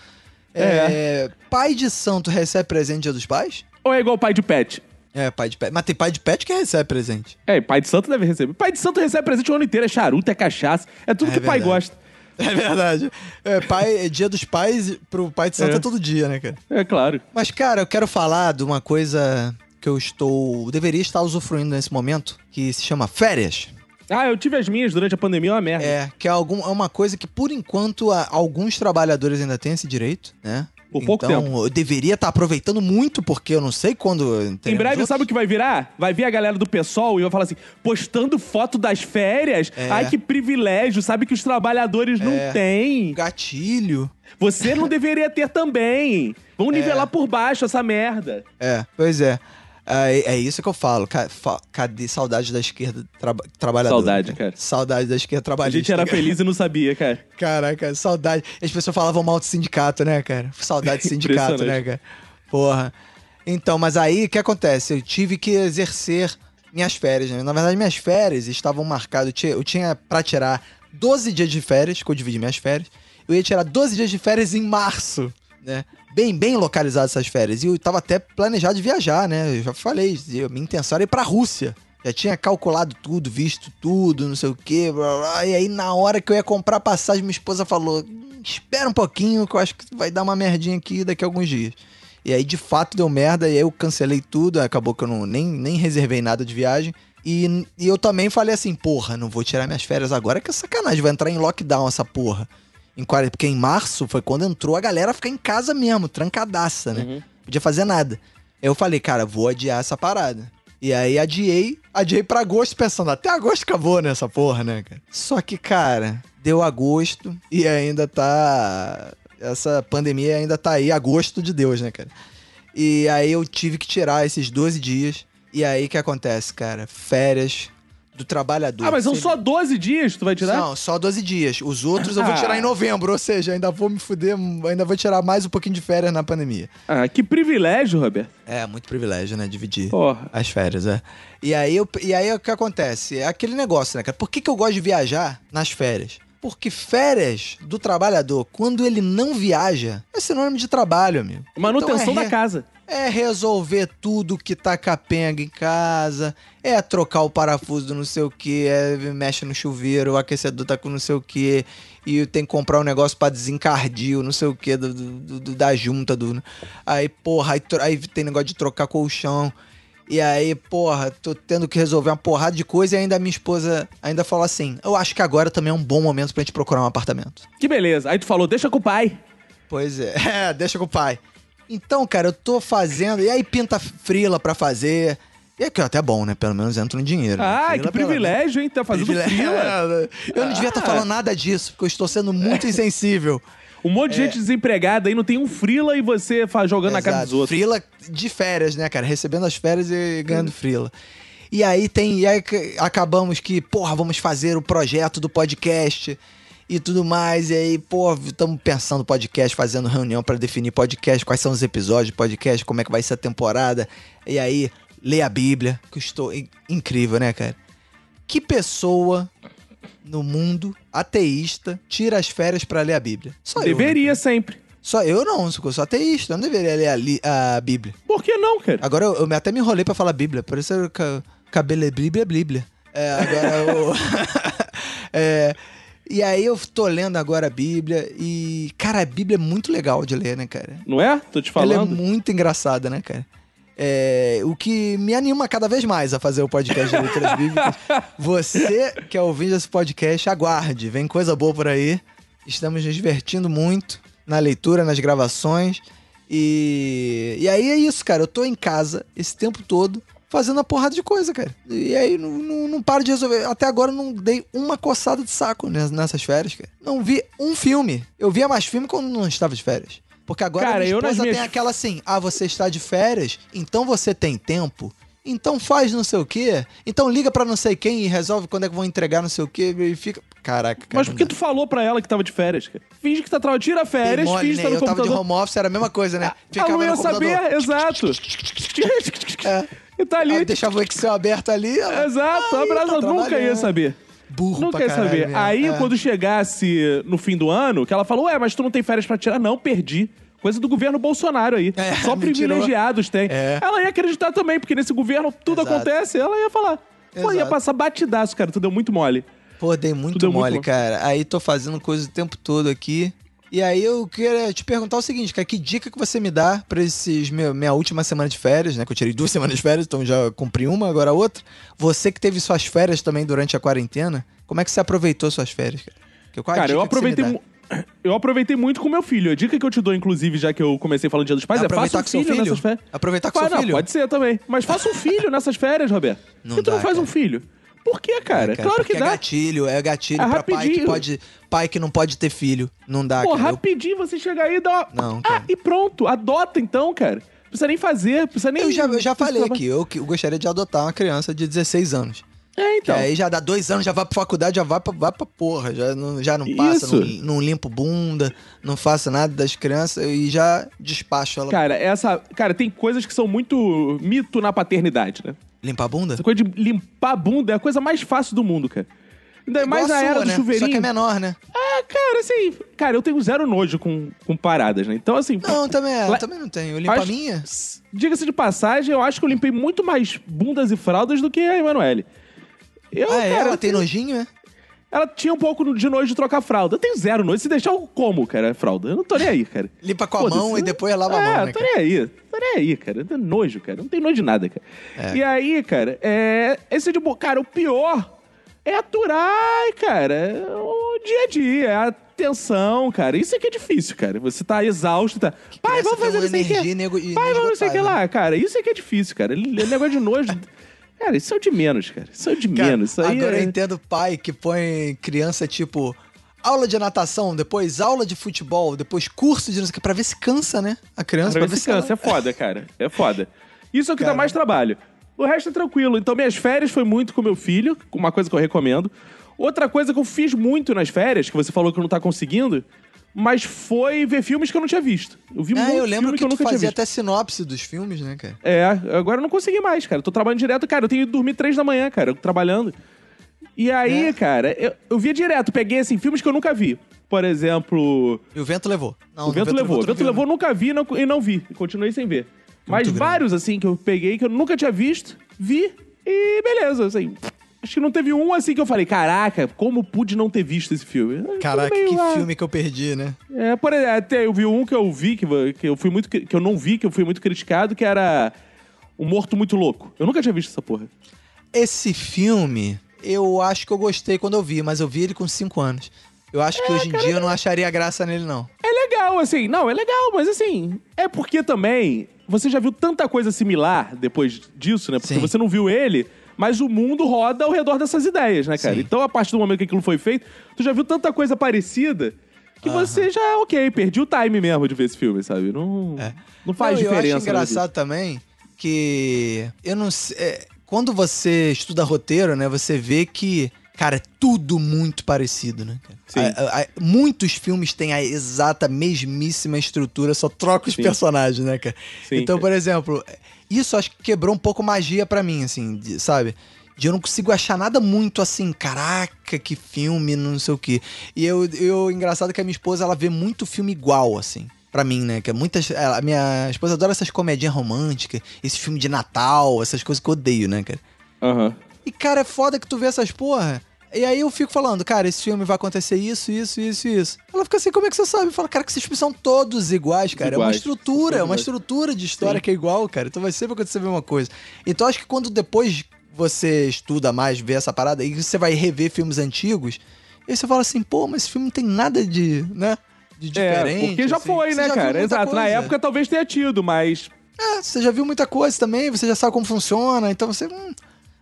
S2: É, Pai de santo recebe presente dia dos pais?
S3: Ou é igual pai de pet?
S2: É, pai de pet. Mas tem pai de pet que recebe presente.
S3: É, pai de santo deve receber. Pai de santo recebe presente o ano inteiro. É charuto, é cachaça. É tudo
S2: É
S3: que pai
S2: verdade.
S3: gosta.
S2: É verdade. É, pai, é dia dos pais pro pai de santo é.
S3: É.
S2: todo dia, né, cara?
S3: É claro.
S2: Mas, cara, eu quero falar de uma coisa que eu estou. deveria estar usufruindo nesse momento, que se chama férias.
S3: Ah, eu tive as minhas durante a pandemia, é uma merda.
S2: É, que é, algum, é uma coisa que, por enquanto, a- alguns trabalhadores ainda têm esse direito, né?
S3: Por pouco
S2: então,
S3: tempo.
S2: eu deveria estar aproveitando muito, porque eu não sei quando.
S3: Em breve,
S2: outros.
S3: sabe o que vai virar? Vai vir a galera do PSOL e vai falar assim, postando foto das férias.
S2: É.
S3: Ai, que privilégio, sabe que os trabalhadores não
S2: É.
S3: têm.
S2: Gatilho.
S3: Você não deveria ter também. Vamos (laughs)
S2: É.
S3: nivelar por baixo essa merda.
S2: É, pois é. É, é isso que eu falo. Ca- fa- Cadê saudade da esquerda traba trabalhadora?
S3: Saudade,
S2: né?
S3: cara.
S2: Saudade da esquerda
S3: A
S2: trabalhista.
S3: gente era
S2: cara.
S3: feliz e não sabia, cara. (laughs)
S2: Caraca, saudade. As pessoas falavam mal do sindicato, né, cara? Saudade do (laughs) sindicato, né, cara? Porra. Então, mas aí o que acontece? Eu tive que exercer minhas férias, né? Na verdade, minhas férias estavam marcadas. Eu tinha, eu tinha pra tirar 12 dias de férias, que eu dividi minhas férias. Eu ia tirar 12 dias de férias em março, né? Bem, bem localizadas essas férias. E eu tava até planejado de viajar, né? Eu já falei, eu- minha intenção era ir pra Rússia. Já tinha calculado tudo, visto tudo, não sei o quê, blá, blá. E aí, na hora que eu ia comprar passagem, minha esposa falou: "Hum, espera um pouquinho, que eu acho que vai dar uma merdinha aqui daqui a alguns dias. E aí, de fato, deu merda, e aí eu cancelei tudo, acabou que eu não, nem, nem reservei nada de viagem. E, e eu também falei assim, porra, não vou tirar minhas férias agora, que é sacanagem, vai entrar em lockdown essa porra. Em, porque em março foi quando entrou a galera a ficar em casa mesmo, trancadaça, né?
S3: Uhum.
S2: Podia fazer nada. Aí eu falei, cara, vou adiar essa parada. E aí adiei, adiei pra agosto, pensando, até agosto acabou nessa porra, né, cara? Só que, cara, deu agosto e ainda tá. Essa pandemia ainda tá aí, agosto de Deus, né, cara? E aí eu tive que tirar esses 12 dias. E aí o que acontece, cara? Férias do trabalhador.
S3: Ah, mas são só 12 dias que tu vai tirar?
S2: não, só 12 dias. Os outros eu vou
S3: Ah.
S2: tirar em novembro, ou seja, ainda vou me fuder, ainda vou tirar mais um pouquinho de férias na pandemia.
S3: Ah, que privilégio, Roberto.
S2: É, muito privilégio, né? Dividir
S3: Porra.
S2: as férias, é. E aí, eu, e aí o que acontece? É aquele negócio, né, cara? Por que, que eu gosto de viajar nas férias? Porque férias do trabalhador, quando ele não viaja, é sinônimo de trabalho, amigo.
S3: Manutenção
S2: Então é
S3: da
S2: re-
S3: casa.
S2: É resolver tudo que tá capenga em casa, é trocar o parafuso do não sei o que, é mexe no chuveiro, o aquecedor tá com não sei o que, e tem que comprar um negócio pra desencardir, o não sei o que, do, do- do- da junta, do... Aí, porra, aí, aí tem negócio de trocar colchão, e aí, porra, tô tendo que resolver uma porrada de coisa e ainda a minha esposa ainda falou assim, eu acho que agora também é um bom momento pra gente procurar um apartamento.
S3: Que beleza. Aí tu falou, deixa com o pai.
S2: Pois é, é, (laughs) deixa com o pai. Então, cara, eu tô fazendo. E aí pinta frila pra fazer. E é que é até bom, né? Pelo menos entra no dinheiro. né?
S3: Ah,
S2: Frila,
S3: que privilégio, hein? Tá fazendo.
S2: É, Eu não devia estar
S3: Ah.
S2: falando nada disso, porque eu estou sendo muito insensível.
S3: Um monte de gente desempregada aí, não tem um frila e você faz jogando na cara
S2: Exato.
S3: dos outros.
S2: Frila de férias, né, cara? Recebendo as férias e ganhando frila. E aí tem. E aí acabamos que, porra, vamos fazer o projeto do podcast e tudo mais. E aí, pô, estamos pensando podcast, fazendo reunião pra definir podcast, quais são os episódios de podcast, como é que vai ser a temporada. E aí, lê a Bíblia, que eu estou. in- Incrível, né, cara? Que pessoa no mundo ateísta tira as férias pra ler a Bíblia? Só eu. né?
S3: Deveria sempre.
S2: Só eu não, eu sou ateísta, eu não deveria ler a, li- a Bíblia.
S3: Por que não, cara?
S2: Agora eu, eu até me enrolei pra falar Bíblia, por isso eu ca- cabelo é Bíblia, Bíblia. É, agora eu. (laughs) é, E aí eu tô lendo agora a Bíblia e, cara, a Bíblia é muito legal de ler, né, cara?
S3: Não é? Tô te
S2: Ela é
S3: falando.
S2: muito engraçada, né, cara? É, o que me anima cada vez mais a fazer o podcast de leituras (laughs) bíblicas. Você que é ouvinte desse podcast, aguarde. Vem coisa boa por aí. Estamos nos divertindo muito na leitura, nas gravações. E, e aí é isso, cara. Eu tô em casa esse tempo todo fazendo uma porrada de coisa, cara. E aí não, não, não paro de resolver. Até agora eu não dei uma coçada de saco nes- nessas férias, cara. Não vi um filme. Eu via mais filme quando não estava de férias. Porque agora
S3: Cara,
S2: minha
S3: eu nas
S2: esposa
S3: minhas-
S2: tem aquela assim, ah, você está de férias, então você tem tempo, então faz não sei o quê, então liga pra não sei quem e resolve quando é que vão entregar não sei o quê e fica... Caraca, cara.
S3: Mas por que tu falou pra ela que tava de férias, cara? Finge que tá trabalhando. Tira férias,
S2: mole,
S3: finge que
S2: né?
S3: tá no
S2: Eu tava de
S3: computador.
S2: home office, era a mesma coisa, né?
S3: Ela não ia
S2: computador.
S3: saber, exato. (laughs) (laughs)
S2: É.
S3: E tá ali.
S2: Aí deixava o Excel aberto ali. ela-
S3: Exato,
S2: Aí,
S3: a Brasa
S2: tá
S3: nunca ia saber.
S2: Burro
S3: ia
S2: caralho
S3: saber.
S2: mesmo.
S3: Aí,
S2: É.
S3: quando chegasse no fim do ano, que ela falou, ué, mas tu não tem férias pra tirar? Não, perdi. Coisa do governo Bolsonaro aí.
S2: É, (laughs)
S3: Só privilegiados têm.
S2: É.
S3: Ela ia acreditar também, porque nesse governo tudo
S2: Exato.
S3: acontece. Ela ia falar. Pô, ia passar batidaço, cara. Tu deu muito mole.
S2: Pô, dei muito
S3: muito
S2: mole,
S3: mole.
S2: cara. Aí tô fazendo coisa o tempo todo aqui. E aí eu queria te perguntar o seguinte, cara, que dica que você me dá pra esses meu, minha última semana de férias, né? Que eu tirei duas (laughs) semanas de férias, então já cumpri uma, agora outra. Você que teve suas férias também durante a quarentena, como é que você aproveitou suas férias, cara? Que- a
S3: Cara, eu aproveitei.
S2: dá?
S3: Eu aproveitei muito com meu filho. A dica que eu te dou, inclusive, já que eu comecei falando Dia dos Pais, é, faça
S2: Aproveitar
S3: um
S2: com seu
S3: filho,
S2: filho?
S3: nessas férias.
S2: Aproveitar com seu
S3: não,
S2: filho?
S3: Pode ser também. Mas faça um filho nessas férias, Roberto.
S2: Não
S3: Por que tu não
S2: dá,
S3: faz
S2: cara.
S3: um filho? Por que, cara?
S2: É, cara,
S3: claro
S2: porque
S3: que dá.
S2: É gatilho, é gatilho
S3: É
S2: pra pai que
S3: rapidinho.
S2: pode. Pai que não pode ter filho. Não dá,
S3: Pô,
S2: cara.
S3: Rapidinho você chega aí e dá.
S2: Não,
S3: Ah,
S2: cara.
S3: e pronto. Adota então, cara. Não precisa nem fazer, não precisa nem...
S2: Eu já, eu já falei aqui, eu, que- eu gostaria de adotar uma criança de 16 anos.
S3: É,
S2: Que
S3: então.
S2: aí já dá dois anos, já vai pra faculdade, já vai pra, vai pra porra. Já não, já não passa, não, não limpo bunda, não faço nada das crianças e já despacho ela.
S3: Cara, essa... Cara, tem coisas que são muito mito na paternidade, né?
S2: Limpar a bunda?
S3: Essa coisa de limpar a bunda é a coisa mais fácil do mundo, cara. Ainda
S2: Igual
S3: mais
S2: a
S3: na
S2: sua,
S3: era do
S2: né?
S3: chuveirinho.
S2: Só que é menor, né?
S3: Ah, cara, assim... Cara, eu tenho zero nojo com, com paradas, né? Então, assim...
S2: Não, também é,
S3: Lá-
S2: também não tenho. Eu limpo a
S3: Acho-
S2: minha.
S3: Diga-se de passagem, eu acho que eu limpei muito mais bundas e fraldas do que a Emanuele. Eu,
S2: ah, é?
S3: cara,
S2: Ela tem nojinho, é?
S3: ela tinha um pouco de nojo de trocar fralda. Eu tenho zero nojo. Se deixar, eu como, cara, a fralda. Eu não tô nem aí, cara.
S2: Limpa com a mão e depois lava a
S3: é,
S2: mão, né?
S3: tô
S2: cara?
S3: nem aí. Tô nem aí, cara. Não nojo, cara. Não tem nojo de nada, cara.
S2: É.
S3: E aí, cara, é... Esse tipo... Cara, o pior é aturar, cara, o dia a dia. É a tensão, cara. Isso é que é difícil, cara. Você tá exausto, tá... Pai, vamos fazer não sei o
S2: inego-
S3: Pai, vamos não sei o que
S2: inesgotável.
S3: lá. Cara, isso é que é difícil, cara. Ele- Negócio de nojo... Cara, isso é o de menos, cara. Isso é o de
S2: Cara,
S3: menos. Isso aí
S2: agora
S3: é...
S2: eu entendo pai que põe criança, tipo, aula de natação, depois aula de futebol, depois curso de não sei o que, pra ver se cansa, né? A criança,
S3: Pra
S2: pra,
S3: ver
S2: ver
S3: se
S2: se ela-
S3: cansa, é foda, cara. É foda. Isso é o que dá
S2: Cara.
S3: mais trabalho. O resto é tranquilo. Então, minhas férias foi muito com meu filho, uma coisa que eu recomendo. Outra coisa que eu fiz muito nas férias, que você falou que não tá conseguindo, mas foi ver filmes que eu não tinha visto. Eu vi
S2: Ah,
S3: muito
S2: eu lembro
S3: filme
S2: que,
S3: eu
S2: tu
S3: nunca tinha
S2: fazia
S3: visto.
S2: até sinopse dos filmes, né, cara?
S3: É, agora eu não consegui mais, cara. Eu tô trabalhando direto, cara. Eu tenho que dormir três da manhã, cara, trabalhando. E aí,
S2: É.
S3: cara, eu, eu via direto, peguei, assim, filmes que eu nunca vi. Por exemplo,
S2: E o vento levou. Não,
S3: o vento levou. O vento levou, nunca vi não- e não vi. Continuei sem ver. Mas
S2: grande.
S3: vários, assim, que eu peguei, que eu nunca tinha visto, vi e beleza, assim. Acho que não teve um assim que eu falei, caraca, como pude não ter visto esse filme?
S2: Caraca,
S3: meio,
S2: que
S3: ah,
S2: filme que eu perdi, né?
S3: É, por exemplo, até eu vi um que eu vi, que, que eu fui muito. que eu não vi, que eu fui muito criticado, que era O Morto Muito Louco. Eu nunca tinha visto essa porra.
S2: Esse filme, eu acho que eu gostei quando eu vi, mas eu vi ele com 5 anos. Eu acho
S3: É,
S2: que hoje em dia eu não acharia graça nele, não.
S3: É legal, assim. Não, é legal, mas assim. É porque também. Você já viu tanta coisa similar depois disso, né? Porque
S2: Sim.
S3: você não viu ele, mas o mundo roda ao redor dessas ideias, né, cara?
S2: Sim.
S3: Então, a partir do momento que aquilo foi feito, tu já viu tanta coisa parecida que você já, ok, perdi o time mesmo de ver esse filme, sabe? Não,
S2: É.
S3: não faz
S2: Não, Eu
S3: diferença.
S2: acho
S3: né,
S2: engraçado também que eu não sei. é, quando você estuda roteiro, né, você vê que, cara, é tudo muito parecido, né? A- a- a- muitos filmes têm a exata, mesmíssima estrutura, só troca os
S3: Sim.
S2: personagens, né, cara?
S3: Sim,
S2: então, por exemplo, isso acho que quebrou um pouco magia pra mim, assim, de- sabe? De eu não consigo achar nada muito assim, caraca, que filme, não sei o quê. E eu, eu engraçado que a minha esposa, ela vê muito filme igual, assim. Pra mim, né? Que é muitas. A minha esposa adora essas comedinhas românticas, esse filme de Natal, essas coisas que eu odeio, né, cara?
S3: Aham.
S2: E, cara, é foda que tu vê essas porra. E aí eu fico falando, cara, esse filme vai acontecer isso, isso, isso, isso. Ela fica assim, como é que você sabe? Fala, cara, que esses filmes são todos iguais, cara. É uma
S3: Iguais.
S2: estrutura, é uma estrutura de história
S3: Sim.
S2: que é igual, cara. Então vai sempre acontecer a mesma coisa. Então acho que quando depois você estuda mais, vê essa parada, e você vai rever filmes antigos, e aí você fala assim, pô, mas esse filme não tem nada de, né? De diferente.
S3: É, porque já
S2: assim.
S3: foi, né,
S2: já
S3: cara? Exato. Na
S2: coisa.
S3: época talvez tenha tido, mas.
S2: É, você já viu muita coisa também, você já sabe como funciona, então você hum,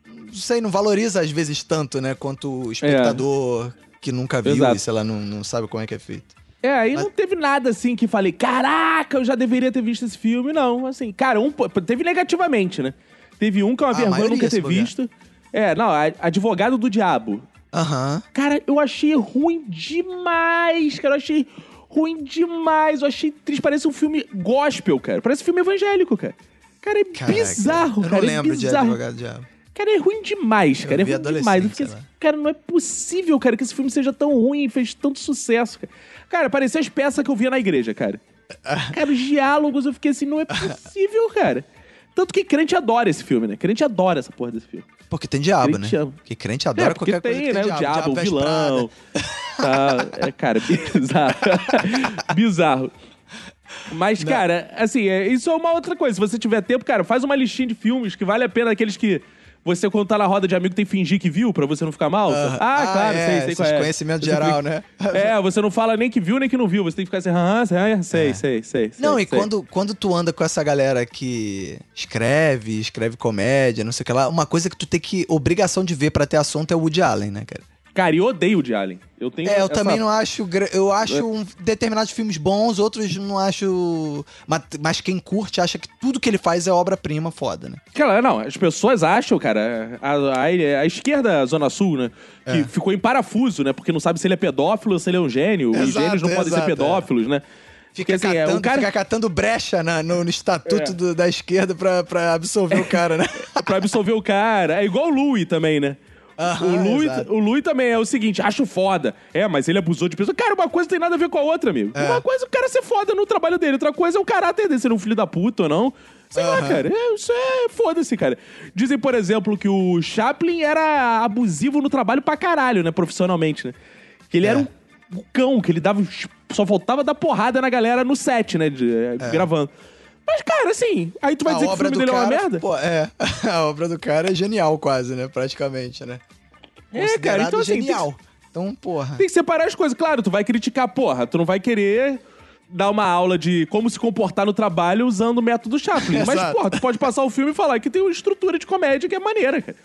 S2: não sei, não valoriza às vezes tanto, né, quanto o espectador que nunca viu
S3: Exato.
S2: e, sei lá, não, não sabe como é que é feito.
S3: É, aí
S2: Mas-
S3: não teve nada assim que falei, caraca, eu já deveria ter visto esse filme. Não, assim, cara, um, teve negativamente, né? Teve um que é uma
S2: Ah,
S3: vergonha nunca ter visto. É, não, Advogado do Diabo.
S2: Aham.
S3: Cara, eu achei ruim demais, cara. Eu achei ruim demais. Eu achei triste. Parece um filme gospel, cara. Parece um filme evangélico, cara. Cara, é
S2: Caraca,
S3: bizarro,
S2: Eu
S3: cara.
S2: não
S3: é
S2: lembro de
S3: bizarro.
S2: Advogado Diabo.
S3: Cara, é ruim demais, cara. é ruim demais. Eu fiquei
S2: sei
S3: assim,
S2: lá.
S3: cara, não é possível, cara, que esse filme seja tão ruim e fez tanto sucesso, cara. Cara, parecia as peças que eu via na igreja, cara. (laughs) Cara, os diálogos, eu fiquei assim, não é possível, cara. Tanto que crente adora esse filme, né? Crente adora essa porra desse filme.
S2: Porque tem diabo,
S3: Crente
S2: né?
S3: ama.
S2: Porque crente adora
S3: é, porque
S2: qualquer
S3: tem,
S2: coisa que
S3: né?
S2: tem
S3: o diabo, o
S2: veste
S3: vilão. (laughs) Tá, é, cara, (laughs) bizarro. bizarro. Mas, cara, assim, é, isso é uma outra coisa. Se você tiver tempo, cara, faz uma listinha de filmes que vale a pena, aqueles que você, quando tá na roda de amigo, tem que fingir que viu pra você não ficar mal.
S2: Aham.
S3: Ah, claro,
S2: é,
S3: sei, sei qual é.
S2: conhecimento
S3: Você
S2: geral,
S3: fica-
S2: né?
S3: É, você não fala nem que viu, nem que não viu. Você tem que ficar assim, ah, sei, sei, sei, sei.
S2: Não,
S3: sei,
S2: e
S3: sei.
S2: quando, quando tu anda com essa galera que escreve, escreve comédia, não sei o que lá, uma coisa que tu tem que. obrigação de ver pra ter assunto é o Woody Allen, né, cara?
S3: Cara, e eu odeio o de Allen. Eu tenho
S2: É, eu
S3: essa-
S2: também não acho. Eu
S3: É.
S2: acho um- determinados filmes bons, outros não acho. Mas, mas quem curte acha que tudo que ele faz é obra-prima foda, né?
S3: Cara, não, as pessoas acham, cara, a, a, a esquerda Zona Sul, né? Que
S2: É.
S3: ficou em parafuso, né? Porque não sabe se ele é pedófilo ou se ele é um gênio. Os
S2: Exato,
S3: gênios não podem ser
S2: exato, é.
S3: pedófilos, né?
S2: Fica,
S3: assim, é,
S2: catando,
S3: o cara-
S2: fica catando brecha na- no, no estatuto
S3: É.
S2: do- da esquerda pra, pra absolver o cara, né? (laughs)
S3: pra absolver o cara. É igual o Louis também, né?
S2: Aham,
S3: o,
S2: exato.
S3: o também é o seguinte, acho foda. É, mas ele abusou de pessoa. Cara, uma coisa tem nada a ver com a outra, amigo.
S2: É.
S3: Uma coisa é o cara ser foda no trabalho dele, outra coisa é o caráter dele ser um filho da puta ou não. Sei lá,
S2: Aham.
S3: cara. É, isso é foda-se, cara. Dizem, por exemplo, que o Chaplin era abusivo no trabalho pra caralho, né? Profissionalmente, né? Que ele
S2: É.
S3: era um, cão, que ele dava. Só faltava dar porrada na galera no set, né? de- gravando. Mas, cara, assim, aí tu vai
S2: a
S3: dizer que o filme dele é
S2: cara,
S3: uma merda?
S2: Pô, é. (laughs) A obra do cara é genial, quase, né? Praticamente, né?
S3: É, cara, então, assim, tem que-
S2: genial. Então, porra.
S3: Tem que separar as coisas. Claro, tu vai criticar, porra, tu não vai querer dar uma aula de como se comportar no trabalho usando o método Chaplin. (laughs) Mas, porra, tu pode passar o filme e falar que tem uma estrutura de comédia que é maneira, cara.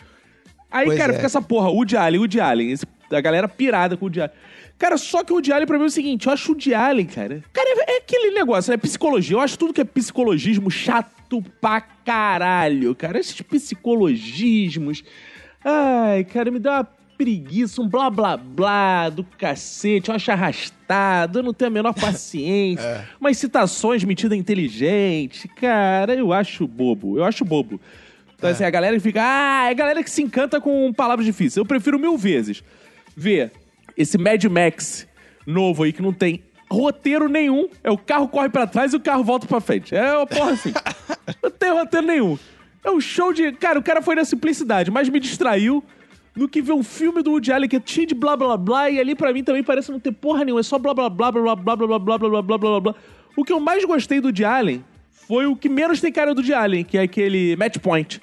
S3: Aí,
S2: Pois
S3: cara,
S2: é.
S3: fica essa porra, o Woody Allen, o Woody Allen, esse- a galera pirada com o Woody Allen. Cara, só que o Woody Allen pra mim é o seguinte, eu acho o Woody Allen, cara... Cara, é, é aquele negócio, né? Psicologia. Eu acho tudo que é psicologismo chato pra caralho, cara. Esses psicologismos... Ai, cara, me dá uma preguiça, um blá blá blá do cacete, eu acho arrastado, eu não tenho a menor (laughs) paciência.
S2: É.
S3: Umas citações metidas inteligente, cara, eu acho bobo, eu acho bobo. Então, assim, a galera que fica, ah, é a galera que se encanta com palavras difíceis. Eu prefiro mil vezes ver esse Mad Max novo aí que não tem roteiro nenhum. É o carro corre pra trás e o carro volta pra frente. É uma porra assim. não tem roteiro nenhum. É um show de. Cara, o cara foi na simplicidade, mas me distraiu do que ver um filme do Woody Allen que é cheio de blá blá blá e ali pra mim também parece não ter porra nenhuma. É só blá blá blá blá blá blá blá blá blá blá blá blá blá. O que eu mais gostei do Woody Allen foi o que menos tem cara do Woody Allen, que é aquele Match Point.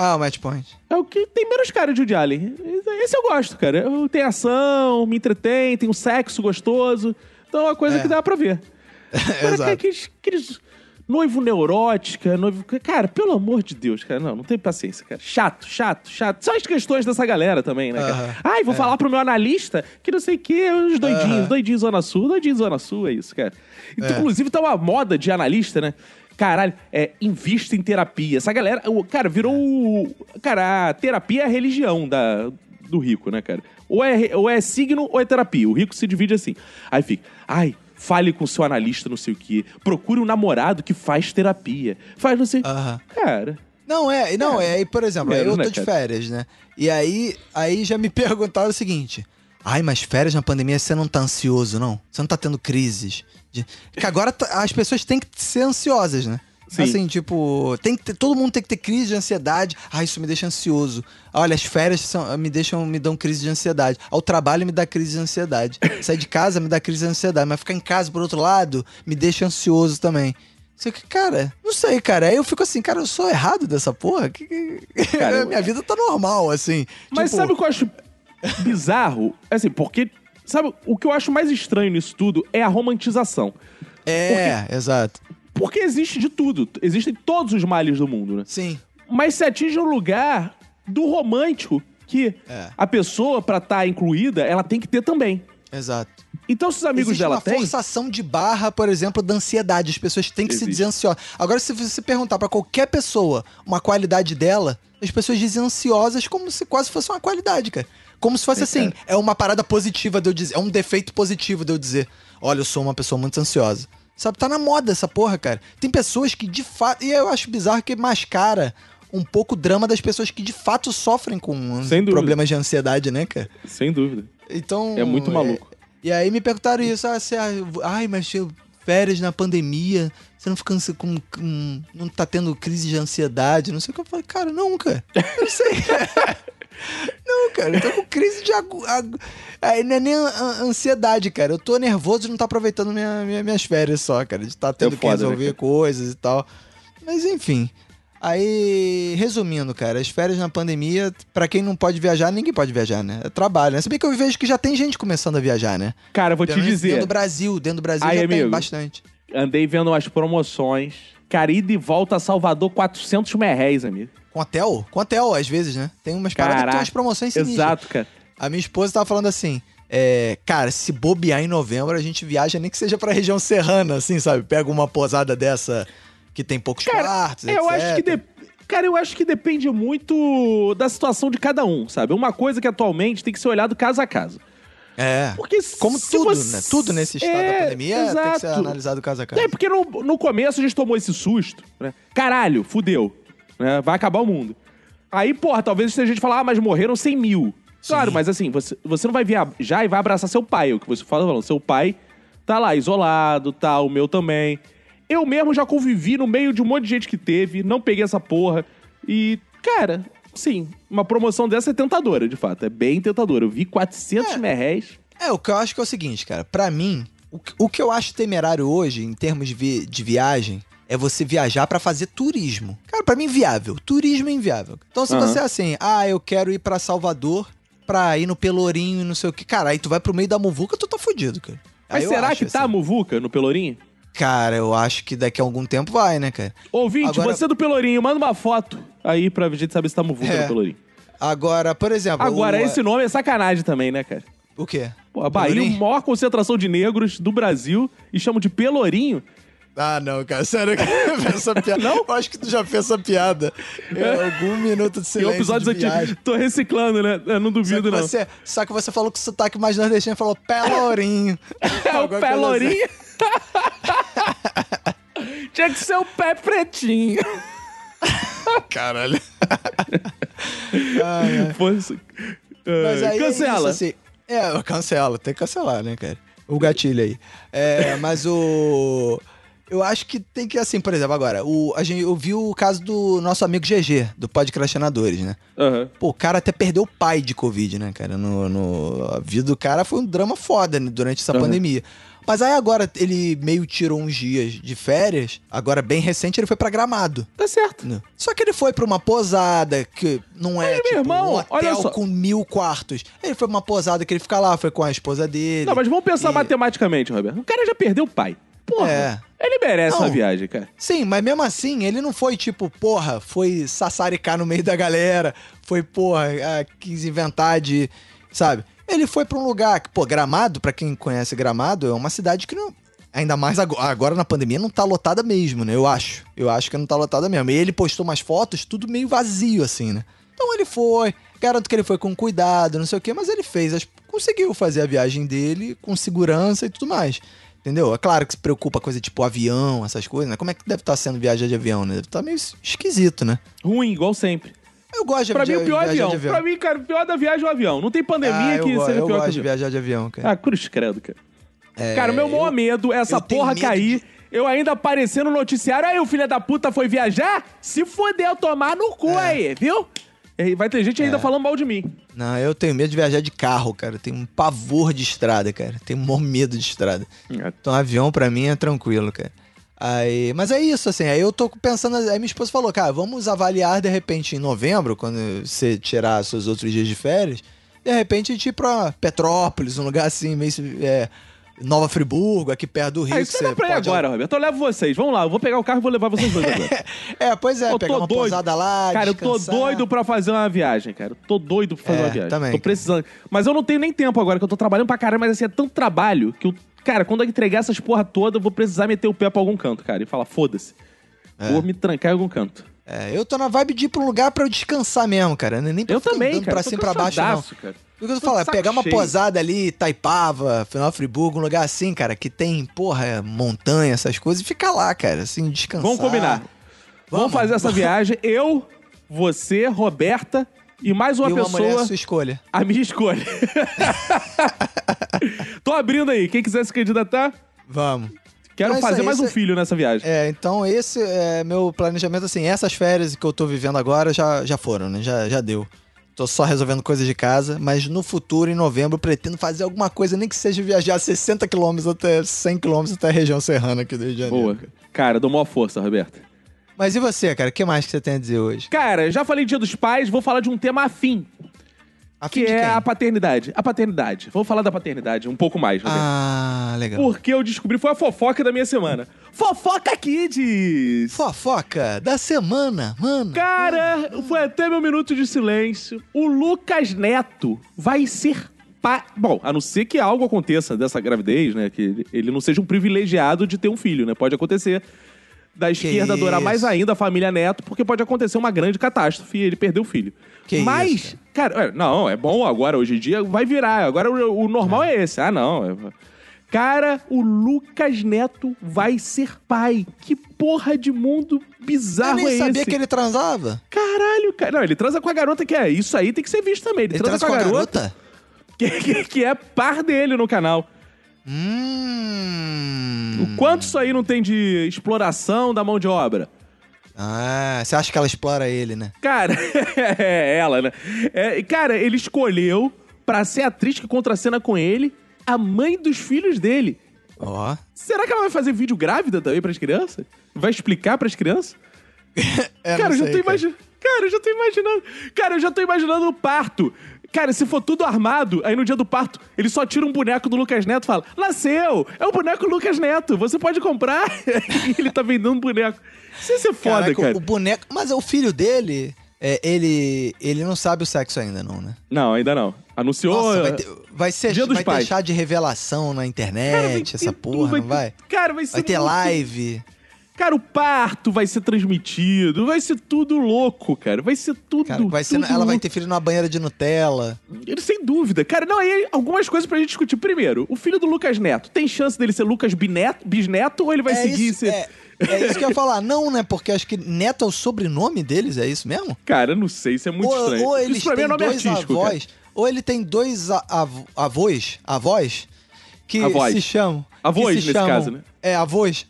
S2: Ah, o Match Point.
S3: É o que tem menos cara de Woody Allen. Esse eu gosto, cara. Eu- Tem ação, me entretém, tem um sexo gostoso. Então é uma coisa
S2: É.
S3: que dá pra ver. (laughs) Agora, aqueles, aqueles noivo neurótica, noivo... Cara, pelo amor de Deus, cara. Não, não tem paciência, cara. Chato, chato, chato. São as questões dessa galera também, né, cara?
S2: Aham.
S3: Ai, vou falar pro meu analista que não sei o quê, os doidinhos,
S2: Aham.
S3: doidinhos Zona Sul, doidinhos Zona Sul, é isso, cara. Então, Inclusive, tá uma moda de analista, né? Caralho, é, invista em terapia. Essa galera, o- cara, virou. o- Cara, a terapia é a religião da, do rico, né, cara? Ou é, ou é signo ou é terapia. O rico se divide assim. Aí fica, ai, fale com seu analista, não sei o quê. Procure um namorado que faz terapia. Faz não sei.
S2: Aham.
S3: Cara.
S2: Não, é, não, é, aí, por exemplo,
S3: Menos,
S2: eu tô de
S3: cara?
S2: férias, né? E aí, aí já me (laughs) perguntaram o seguinte: Ai, mas férias na pandemia você não tá ansioso, não? Você não tá tendo crises? De... Porque agora as pessoas têm que ser ansiosas, né?
S3: Sim.
S2: Assim, tipo, tem que ter- todo mundo tem que ter crise de ansiedade. Ah, isso me deixa ansioso. Olha, as férias são- me deixam, me dão crise de ansiedade. Ao trabalho me dá crise de ansiedade. (coughs) Sair de casa me dá crise de ansiedade. Mas ficar em casa, por outro lado, me deixa ansioso também. Só que, cara, não sei, cara. Aí eu fico assim, cara, eu sou errado dessa porra? Que, que- (laughs)
S3: Cara,
S2: Minha vida tá normal, assim.
S3: Mas
S2: Tipo,
S3: sabe o que eu acho bizarro? Assim, porque. Sabe, o que eu acho mais estranho nisso tudo é a romantização.
S2: É, exato.
S3: Porque existe de tudo. Existem todos os males do mundo, né?
S2: Sim.
S3: Mas se atinge um lugar do romântico que
S2: É.
S3: a pessoa, pra estar incluída, ela tem que ter também.
S2: Exato.
S3: Então, se os amigos
S2: Existe
S3: dela
S2: uma
S3: têm.
S2: forçação de barra, por exemplo, da ansiedade. As pessoas têm que se
S3: Existe.
S2: dizer ansiosas. Agora, se você perguntar pra qualquer pessoa uma qualidade dela, as pessoas dizem ansiosas como se quase fosse uma qualidade, cara. Como se fosse
S3: É,
S2: assim,
S3: cara.
S2: é uma parada positiva de eu dizer, é um defeito positivo de eu dizer, olha, eu sou uma pessoa muito ansiosa. Sabe, tá na moda essa porra, cara. Tem pessoas que de fato, e eu acho bizarro que mascara um pouco o drama das pessoas que de fato sofrem com problemas de ansiedade, né, cara?
S3: Sem dúvida.
S2: Então.
S3: É muito maluco.
S2: E aí me perguntaram isso, ah, você, ah, eu- ai, mas tinha férias na pandemia, você não fica com, com- não tá tendo crise de ansiedade, não sei o que eu falei, cara, nunca. Eu não sei. (laughs) não, cara, eu tô com crise de agu, agu- aí não é nem an- an- ansiedade, cara. Eu tô nervoso de não tá aproveitando minha, minha- minhas férias só, cara, de tá tendo
S3: É
S2: que
S3: foda, né,
S2: resolver
S3: cara?
S2: coisas e tal. Mas enfim. Aí, resumindo, cara, as férias na pandemia, pra quem não pode viajar, ninguém pode viajar, né? É trabalho, né? Se bem que eu vejo que já tem gente começando a viajar, né?
S3: Cara, eu vou te
S2: menos Dentro
S3: dizer.
S2: do Brasil, dentro do Brasil
S3: Aí,
S2: já tem
S3: amigo.
S2: bastante.
S3: Andei vendo umas promoções. Cara, ida e volta a Salvador, 400 merréis, amigo.
S2: Com hotel? Com hotel, às vezes, né? Tem umas paradas que tem
S3: Caraca.
S2: umas promoções sinistras.
S3: Exato, cara.
S2: A minha esposa tava falando assim, é, cara, se bobear em novembro, a gente viaja nem que seja pra região serrana, assim, sabe? Pega uma posada dessa que tem poucos quartos,
S3: eu
S2: etc.
S3: acho que de- Cara, eu acho que depende muito da situação de cada um, sabe? Uma coisa que atualmente tem que ser olhado caso a caso.
S2: É.
S3: Porque
S2: Como
S3: se
S2: tudo,
S3: você-
S2: né? Tudo nesse estado
S3: É,
S2: da pandemia tem que ser
S3: exato.
S2: analisado caso a caso.
S3: É, porque no, no começo a gente tomou esse susto, né? Caralho, fudeu. Né? Vai acabar o mundo. Aí, porra, talvez a gente falar, ah, mas morreram 100 mil. Claro, mas assim, você, você não vai viajar e vai abraçar seu pai. é O que você fala, falando, seu pai tá lá isolado, tá, o meu também. Eu mesmo já convivi no meio de um monte de gente que teve, não peguei essa porra. E, cara, sim, uma promoção dessa é tentadora, de fato. É bem tentadora. Eu vi 400
S2: É.
S3: merréis.
S2: É, o que eu acho que é o seguinte, cara. Pra mim, o que, o que eu acho temerário hoje, em termos de, vi- de viagem, é você viajar pra fazer turismo. Cara, pra mim, inviável. Turismo é inviável. Então, se
S3: Aham.
S2: você é assim, ah, eu quero ir pra Salvador pra ir no Pelourinho e não sei o que. Cara, aí tu vai pro meio da muvuca, tu tá fudido, cara.
S3: Mas
S2: Aí
S3: será que tá a
S2: assim.
S3: muvuca no Pelourinho?
S2: Cara, eu acho que daqui a algum tempo vai, né, cara?
S3: Ouvinte,
S2: Agora-
S3: você do Pelourinho, manda uma foto aí pra gente saber se tá muvuca
S2: É.
S3: no Pelourinho.
S2: Agora, por exemplo.
S3: Agora,
S2: o,
S3: esse nome é sacanagem também, né, cara?
S2: O quê?
S3: Pô, a Bahia é a
S2: Pelourinho?
S3: maior concentração de negros do Brasil e chamam de Pelourinho.
S2: Ah, não, cara, sério que essa piada.
S3: Não?
S2: Eu acho que tu já fez essa piada. Em algum minuto de silêncio.
S3: episódios
S2: de viagem.
S3: aqui. Tô reciclando, né? Eu não
S2: Só
S3: duvido, não.
S2: você, só que você falou com sotaque mais nordestino e falou Pelourinho. (laughs)
S3: É o pé
S2: coisa assim. (laughs)
S3: Tinha que ser o pé pretinho.
S2: Caralho. (laughs) Ai, ai. Aí
S3: Cancela.
S2: É, isso, assim. é, eu cancelo, tem que cancelar, né, cara? O gatilho aí. É, mas o. Eu acho que tem que, assim, por exemplo, agora, o, a gente, eu vi o caso do nosso amigo GG, do Podcrastinadores, né?
S3: Aham.
S2: Pô, o cara até perdeu o pai de Covid, né, cara? No, no- a vida do cara foi um drama foda né, durante essa
S3: Aham.
S2: pandemia. Mas aí agora ele meio tirou uns dias de férias, agora bem recente ele foi pra Gramado.
S3: Tá certo.
S2: né? Só que ele foi pra uma posada que não é
S3: Mas, meu
S2: tipo
S3: irmão,
S2: um hotel com mil quartos. Ele foi pra uma posada que ele fica lá, foi com a esposa dele.
S3: Não, mas vamos pensar
S2: E-
S3: matematicamente, Roberto. O cara já perdeu o pai. Porra.
S2: É.
S3: Ele merece
S2: Não.
S3: uma viagem, cara.
S2: Sim, mas mesmo assim, ele não foi tipo, porra, foi sassaricar no meio da galera, foi, porra, ah, quis inventar de. Sabe? Ele foi pra um lugar que, pô, Gramado, pra quem conhece Gramado, é uma cidade que não. Ainda mais agora, agora na pandemia não tá lotada mesmo, né? Eu acho. Eu acho que não tá lotada mesmo. E ele postou umas fotos, tudo meio vazio, assim, né? Então ele foi, garanto que ele foi com cuidado, não sei o quê, mas ele fez, conseguiu fazer a viagem dele com segurança e tudo mais. Entendeu? É claro que se preocupa coisa tipo avião, essas coisas, né? Como é que deve estar sendo viajar de avião, né? Deve estar meio esquisito, né?
S3: Ruim, igual sempre.
S2: Eu gosto de
S3: Pra mim,
S2: via-
S3: o pior
S2: viajar
S3: avião.
S2: de avião.
S3: Pra mim, cara, o pior da viagem é o avião. Não tem pandemia
S2: ah, eu,
S3: que
S2: go-
S3: seja
S2: eu
S3: pior o
S2: gosto de viajar de avião, cara.
S3: Ah, cruz credo, cara.
S2: É,
S3: cara, o meu maior
S2: eu-
S3: medo é essa
S2: eu
S3: porra cair
S2: de-
S3: eu ainda aparecer no noticiário, aí o filho da puta foi viajar? Se fodeu, tomar no cu aí, viu? E vai ter gente ainda
S2: É.
S3: falando mal de mim.
S2: Não, eu tenho medo de viajar de carro, cara. Eu tenho um pavor de estrada, cara. Tenho um maior medo de estrada. Então, avião pra mim é tranquilo, cara. Aí, mas é isso, assim. Aí eu tô pensando. Aí minha esposa falou, cara, vamos avaliar de repente em novembro, quando você tirar seus outros dias de férias. De repente a gente ir pra Petrópolis, um lugar assim, meio. É, Nova Friburgo, aqui perto do Rio.
S3: Ah,
S2: que
S3: isso
S2: você
S3: dá pra ir
S2: pode-
S3: agora, Roberto. Eu levo vocês. Vamos lá, eu vou pegar o carro e vou levar vocês dois agora. (laughs)
S2: É, pois é,
S3: Eu
S2: pegar uma
S3: doido.
S2: pousada lá.
S3: Cara, eu tô
S2: descansar.
S3: doido pra fazer uma viagem, cara. Eu Tô doido pra fazer
S2: É,
S3: uma viagem.
S2: também,
S3: Tô
S2: cara.
S3: precisando. Mas eu não tenho nem tempo agora, que eu tô trabalhando pra caralho, mas assim, é tanto trabalho que eu. Cara, quando eu entregar essas porra toda, eu vou precisar meter o pé pra algum canto, cara. E falar, foda-se. Vou me trancar em algum canto.
S2: É, eu tô na vibe de ir pra um lugar pra eu descansar mesmo, cara. Nem pra
S3: Eu também, cara.
S2: pra cima e pra baixo, não.
S3: cara.
S2: O que eu tô falando, é pegar uma
S3: cheio.
S2: posada ali, Taipava, Final Friburgo, um lugar assim, cara, que tem, porra, é, montanha, essas coisas, e ficar lá, cara, assim, descansar.
S3: Vamos combinar. Vamos,
S2: Vamos.
S3: fazer essa (laughs) viagem. Eu, você, Roberta e mais uma
S2: e uma
S3: pessoa.
S2: mulher, a sua escolha.
S3: A minha escolha. (laughs) Tô abrindo aí. Quem quiser se candidatar,
S2: Vamos.
S3: quero
S2: Então é
S3: fazer
S2: aí,
S3: mais um filho nessa viagem.
S2: É, então esse é meu planejamento, assim, essas férias que eu tô vivendo agora já, já foram, né? Já, já deu. Tô só resolvendo coisas de casa, mas no futuro, em novembro, eu pretendo fazer alguma coisa, nem que seja viajar 60 quilômetros até 100 quilômetros até a região serrana aqui do Rio de Janeiro.
S3: Boa. Cara, dou maior força, Roberta.
S2: Mas e você, cara? O que mais que você tem a dizer hoje?
S3: Cara, já falei Dia dos Pais, vou falar de um tema afim,
S2: A
S3: que é a paternidade. A paternidade. Vou falar da paternidade um pouco mais.
S2: Ah, legal.
S3: Porque eu descobri, foi a fofoca da minha semana. Fofoca Kids!
S2: Fofoca da semana, mano.
S3: Cara, foi até meu minuto de silêncio. O Lucas Neto vai ser pai. Bom, a não ser que algo aconteça dessa gravidez, né? Que ele- não seja um privilegiado de ter um filho, né? Pode acontecer. Da esquerda adorar mais ainda a família Neto, porque pode acontecer uma grande catástrofe e ele perder o filho.
S2: Que
S3: Mas,
S2: isso,
S3: cara, é, não, é bom agora, hoje em dia vai virar. Agora o, o normal é esse. Ah, não. é- Cara, o Lucas Neto vai ser pai. Que porra de mundo
S2: Eu
S3: bizarro
S2: nem
S3: é
S2: sabia
S3: esse?
S2: que ele transava.
S3: Caralho, cara. Não, ele transa com a garota que é. Isso aí tem que ser visto também. Ele,
S2: Ele
S3: transa, com a garota, (laughs) Que, que- que é par dele no canal.
S2: Hum.
S3: O quanto isso aí não tem de exploração da mão de obra?
S2: Ah, você acha que ela explora ele, né?
S3: Cara, (laughs) é ela, né? É, cara, ele escolheu pra ser atriz que contracena com ele a mãe dos filhos dele.
S2: Ó.
S3: Será que ela vai fazer vídeo grávida também pras crianças? Vai explicar pras crianças? (laughs)
S2: É,
S3: cara, eu já
S2: sei,
S3: tô imaginando. Cara, eu já tô imaginando. Cara, eu já tô imaginando o parto. Cara, se for tudo armado, aí no dia do parto, ele só tira um boneco do Lucas Neto e fala: Nasceu! É o boneco Lucas Neto, você pode comprar. e (laughs) ele tá vendendo um boneco. Isso ser foda,
S2: Caraca,
S3: cara.
S2: O boneco. Mas o filho dele, é, ele. Ele não sabe o sexo ainda, não, né?
S3: Não, ainda não. Anunciou.
S2: Nossa, vai, ter, vai ser
S3: Dia
S2: vai
S3: Pais.
S2: chá de revelação na internet,
S3: Cara,
S2: essa
S3: tudo,
S2: porra,
S3: vai
S2: não vai?
S3: Cara, vai ser.
S2: Vai ter
S3: muito-
S2: live.
S3: Cara, o parto vai ser transmitido, vai ser tudo louco, cara. Vai ser tudo.
S2: Cara, vai ser,
S3: tudo
S2: ela vai ter filho numa banheira de Nutella.
S3: Ele, sem dúvida. Cara, não, aí algumas coisas pra gente discutir. Primeiro, o filho do Lucas Neto, tem chance dele ser Lucas Bineto, Bisneto ou ele vai
S2: é
S3: seguir
S2: isso,
S3: ser...
S2: é, é isso que eu ia falar. Não, né? Porque acho que Neto é o sobrenome deles, é isso mesmo?
S3: Cara, não sei, isso é muito
S2: ou,
S3: estranho.
S2: ou eles
S3: isso pra mim é nome
S2: dois
S3: artístico,
S2: avós,
S3: cara.
S2: ou ele tem dois av- avós, avós, que
S3: Avós.
S2: se chamam...
S3: Avós, nesse
S2: chamam-
S3: caso, né?
S2: É, avós,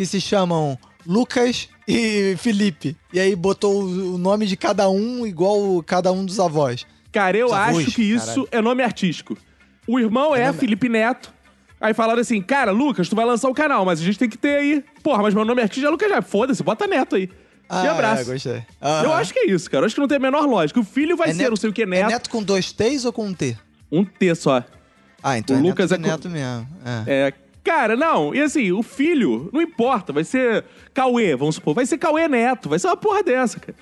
S2: que se chamam Lucas e Felipe. E aí botou o nome de cada um igual cada um dos avós.
S3: Cara, eu
S2: Os
S3: acho
S2: avós,
S3: que isso
S2: caralho.
S3: é nome artístico. O irmão é,
S2: nome-
S3: Felipe Neto. Aí falaram assim, cara, Lucas, tu vai lançar o canal, mas a gente tem que ter aí. Porra, mas meu nome artístico é Lucas já. Foda-se, bota Neto aí. e abraço.
S2: É, gostei.
S3: Eu
S2: Aham.
S3: acho que é isso, cara. Eu acho que não tem a menor lógica. O filho vai
S2: É
S3: ser não sei o que
S2: É
S3: Neto.
S2: neto com dois T's ou com um T?
S3: Um T só.
S2: Ah, então
S3: O
S2: é
S3: Lucas
S2: neto,
S3: é
S2: neto mesmo. É.
S3: É, cara, não. E assim, o filho, não importa. Vai ser Cauê, vamos supor. Vai ser Cauê Neto. Vai ser uma porra dessa, cara.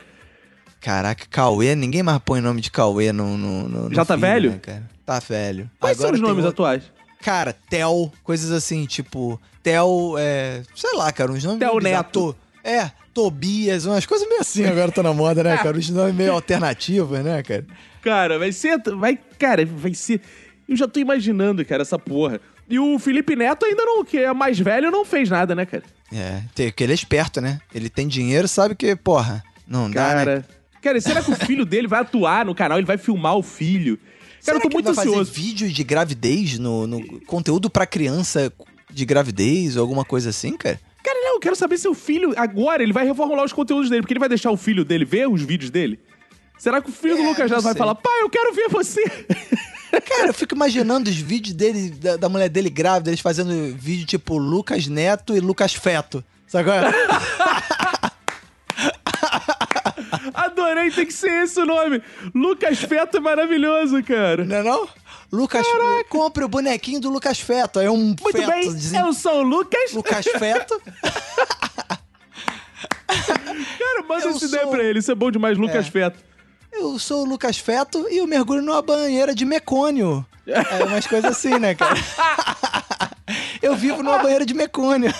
S2: Caraca, Cauê, ninguém mais põe nome de Cauê no. no, no- no
S3: Já tá
S2: filho,
S3: velho?
S2: né, cara? Tá velho.
S3: Quais são
S2: Agora
S3: os
S2: tem
S3: nomes
S2: outro-
S3: atuais?
S2: Cara, Tel, coisas assim, tipo. Tel, é. Sei lá, cara, uns nomes.
S3: Tel. Neto.
S2: To- É, Tobias, umas coisas meio assim agora tá na moda, né, cara? Os nomes meio alternativos, né, cara?
S3: Cara, vai ser. Vai, cara, vai ser. Eu já tô imaginando, cara, essa porra. E o Felipe Neto ainda não, que é mais velho, não fez nada, né, cara?
S2: É, porque ele é esperto, né? Ele tem dinheiro, sabe que, porra, não dá, né?
S3: Cara. Cara, será que o filho dele vai atuar no canal? Ele vai filmar o filho? Cara,
S2: Será
S3: eu tô
S2: que
S3: muito
S2: ele vai
S3: ansioso.
S2: fazer vídeo de gravidez no, no conteúdo pra criança de gravidez ou alguma coisa assim, cara?
S3: eu quero saber se o filho, agora, ele vai reformular os conteúdos dele, porque ele vai deixar o filho dele ver os vídeos dele. Será que o filho do
S2: É,
S3: Lucas
S2: não
S3: Neto vai falar, pai, eu quero ver você?
S2: Cara, eu fico imaginando os vídeos dele, da, da mulher dele grávida, eles fazendo vídeo tipo Lucas Neto e Lucas Feto. Sabe qual é? (laughs)
S3: Adorei, tem que ser esse o nome. Lucas Feto é maravilhoso, cara.
S2: Não é não? Lucas, compre o bonequinho do Lucas Feto. É um
S3: Muito
S2: feto,
S3: bem, eu sou o Lucas.
S2: Lucas Feto. (laughs)
S3: Cara, manda
S2: Eu
S3: essa ideia
S2: sou-
S3: pra ele, isso é bom demais, Lucas
S2: É.
S3: Feto.
S2: Eu sou o Lucas Feto e eu mergulho numa banheira de mecônio. (laughs) É umas coisas assim, né, cara? (laughs) Eu vivo numa banheira de mecônio.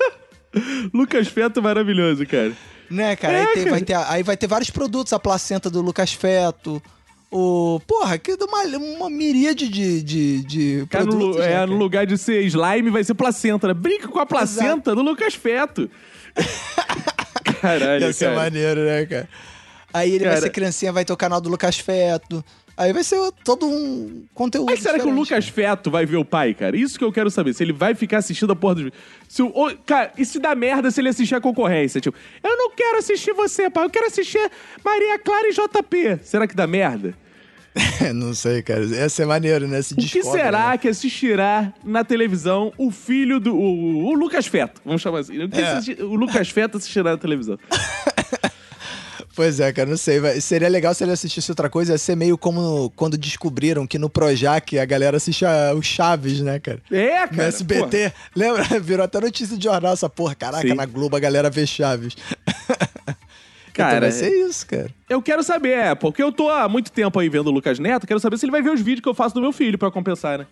S2: (laughs)
S3: Lucas Feto é maravilhoso, cara.
S2: Né, cara?
S3: É,
S2: aí, tem-
S3: cara.
S2: Vai ter, aí vai ter vários produtos, a placenta do Lucas Feto. O. Porra, que uma, uma miríade de, de, de
S3: Cara, no,
S2: produtos. né,
S3: é,
S2: cara?
S3: no lugar de ser slime, vai ser placenta, né? Brinca com a placenta do Lucas Feto. Caralho,
S2: Ia ser
S3: cara.
S2: maneiro, né, cara? Aí ele vai
S3: Cara.
S2: ser criancinha, vai ter o canal do Lucas Feto. Aí vai ser todo um conteúdo.
S3: Mas será que o Lucas Feto vai ver o pai, cara? Isso que eu quero saber. Se ele vai ficar assistindo a porra dos. Se o, cara, e se dá merda se ele assistir a concorrência? Tipo, eu não quero assistir você, pai. Eu quero assistir Maria Clara e JP. Será que dá merda? (laughs)
S2: não sei, cara. Ia ser maneiro, né? Se
S3: O que será
S2: né?
S3: que assistirá na televisão o filho do. O, o Lucas Feto? Vamos chamar assim. O, que
S2: É.
S3: assisti- o Lucas Feto assistirá na televisão. (laughs)
S2: Pois é, cara, não sei. Seria legal se ele assistisse outra coisa. Ia ser meio como quando descobriram que no Projac a galera assiste a- o Chaves, né, cara?
S3: É,
S2: No
S3: cara.
S2: SBT. Lembra? (laughs) Virou até notícia de jornal essa porra. Caraca,
S3: Sim.
S2: na Globo a galera vê Chaves. (laughs)
S3: Cara,
S2: então vai ser isso, cara.
S3: Eu quero saber, é, porque eu tô há muito tempo aí vendo o Lucas Neto, quero saber se ele vai ver os vídeos que eu faço do meu filho pra compensar, né?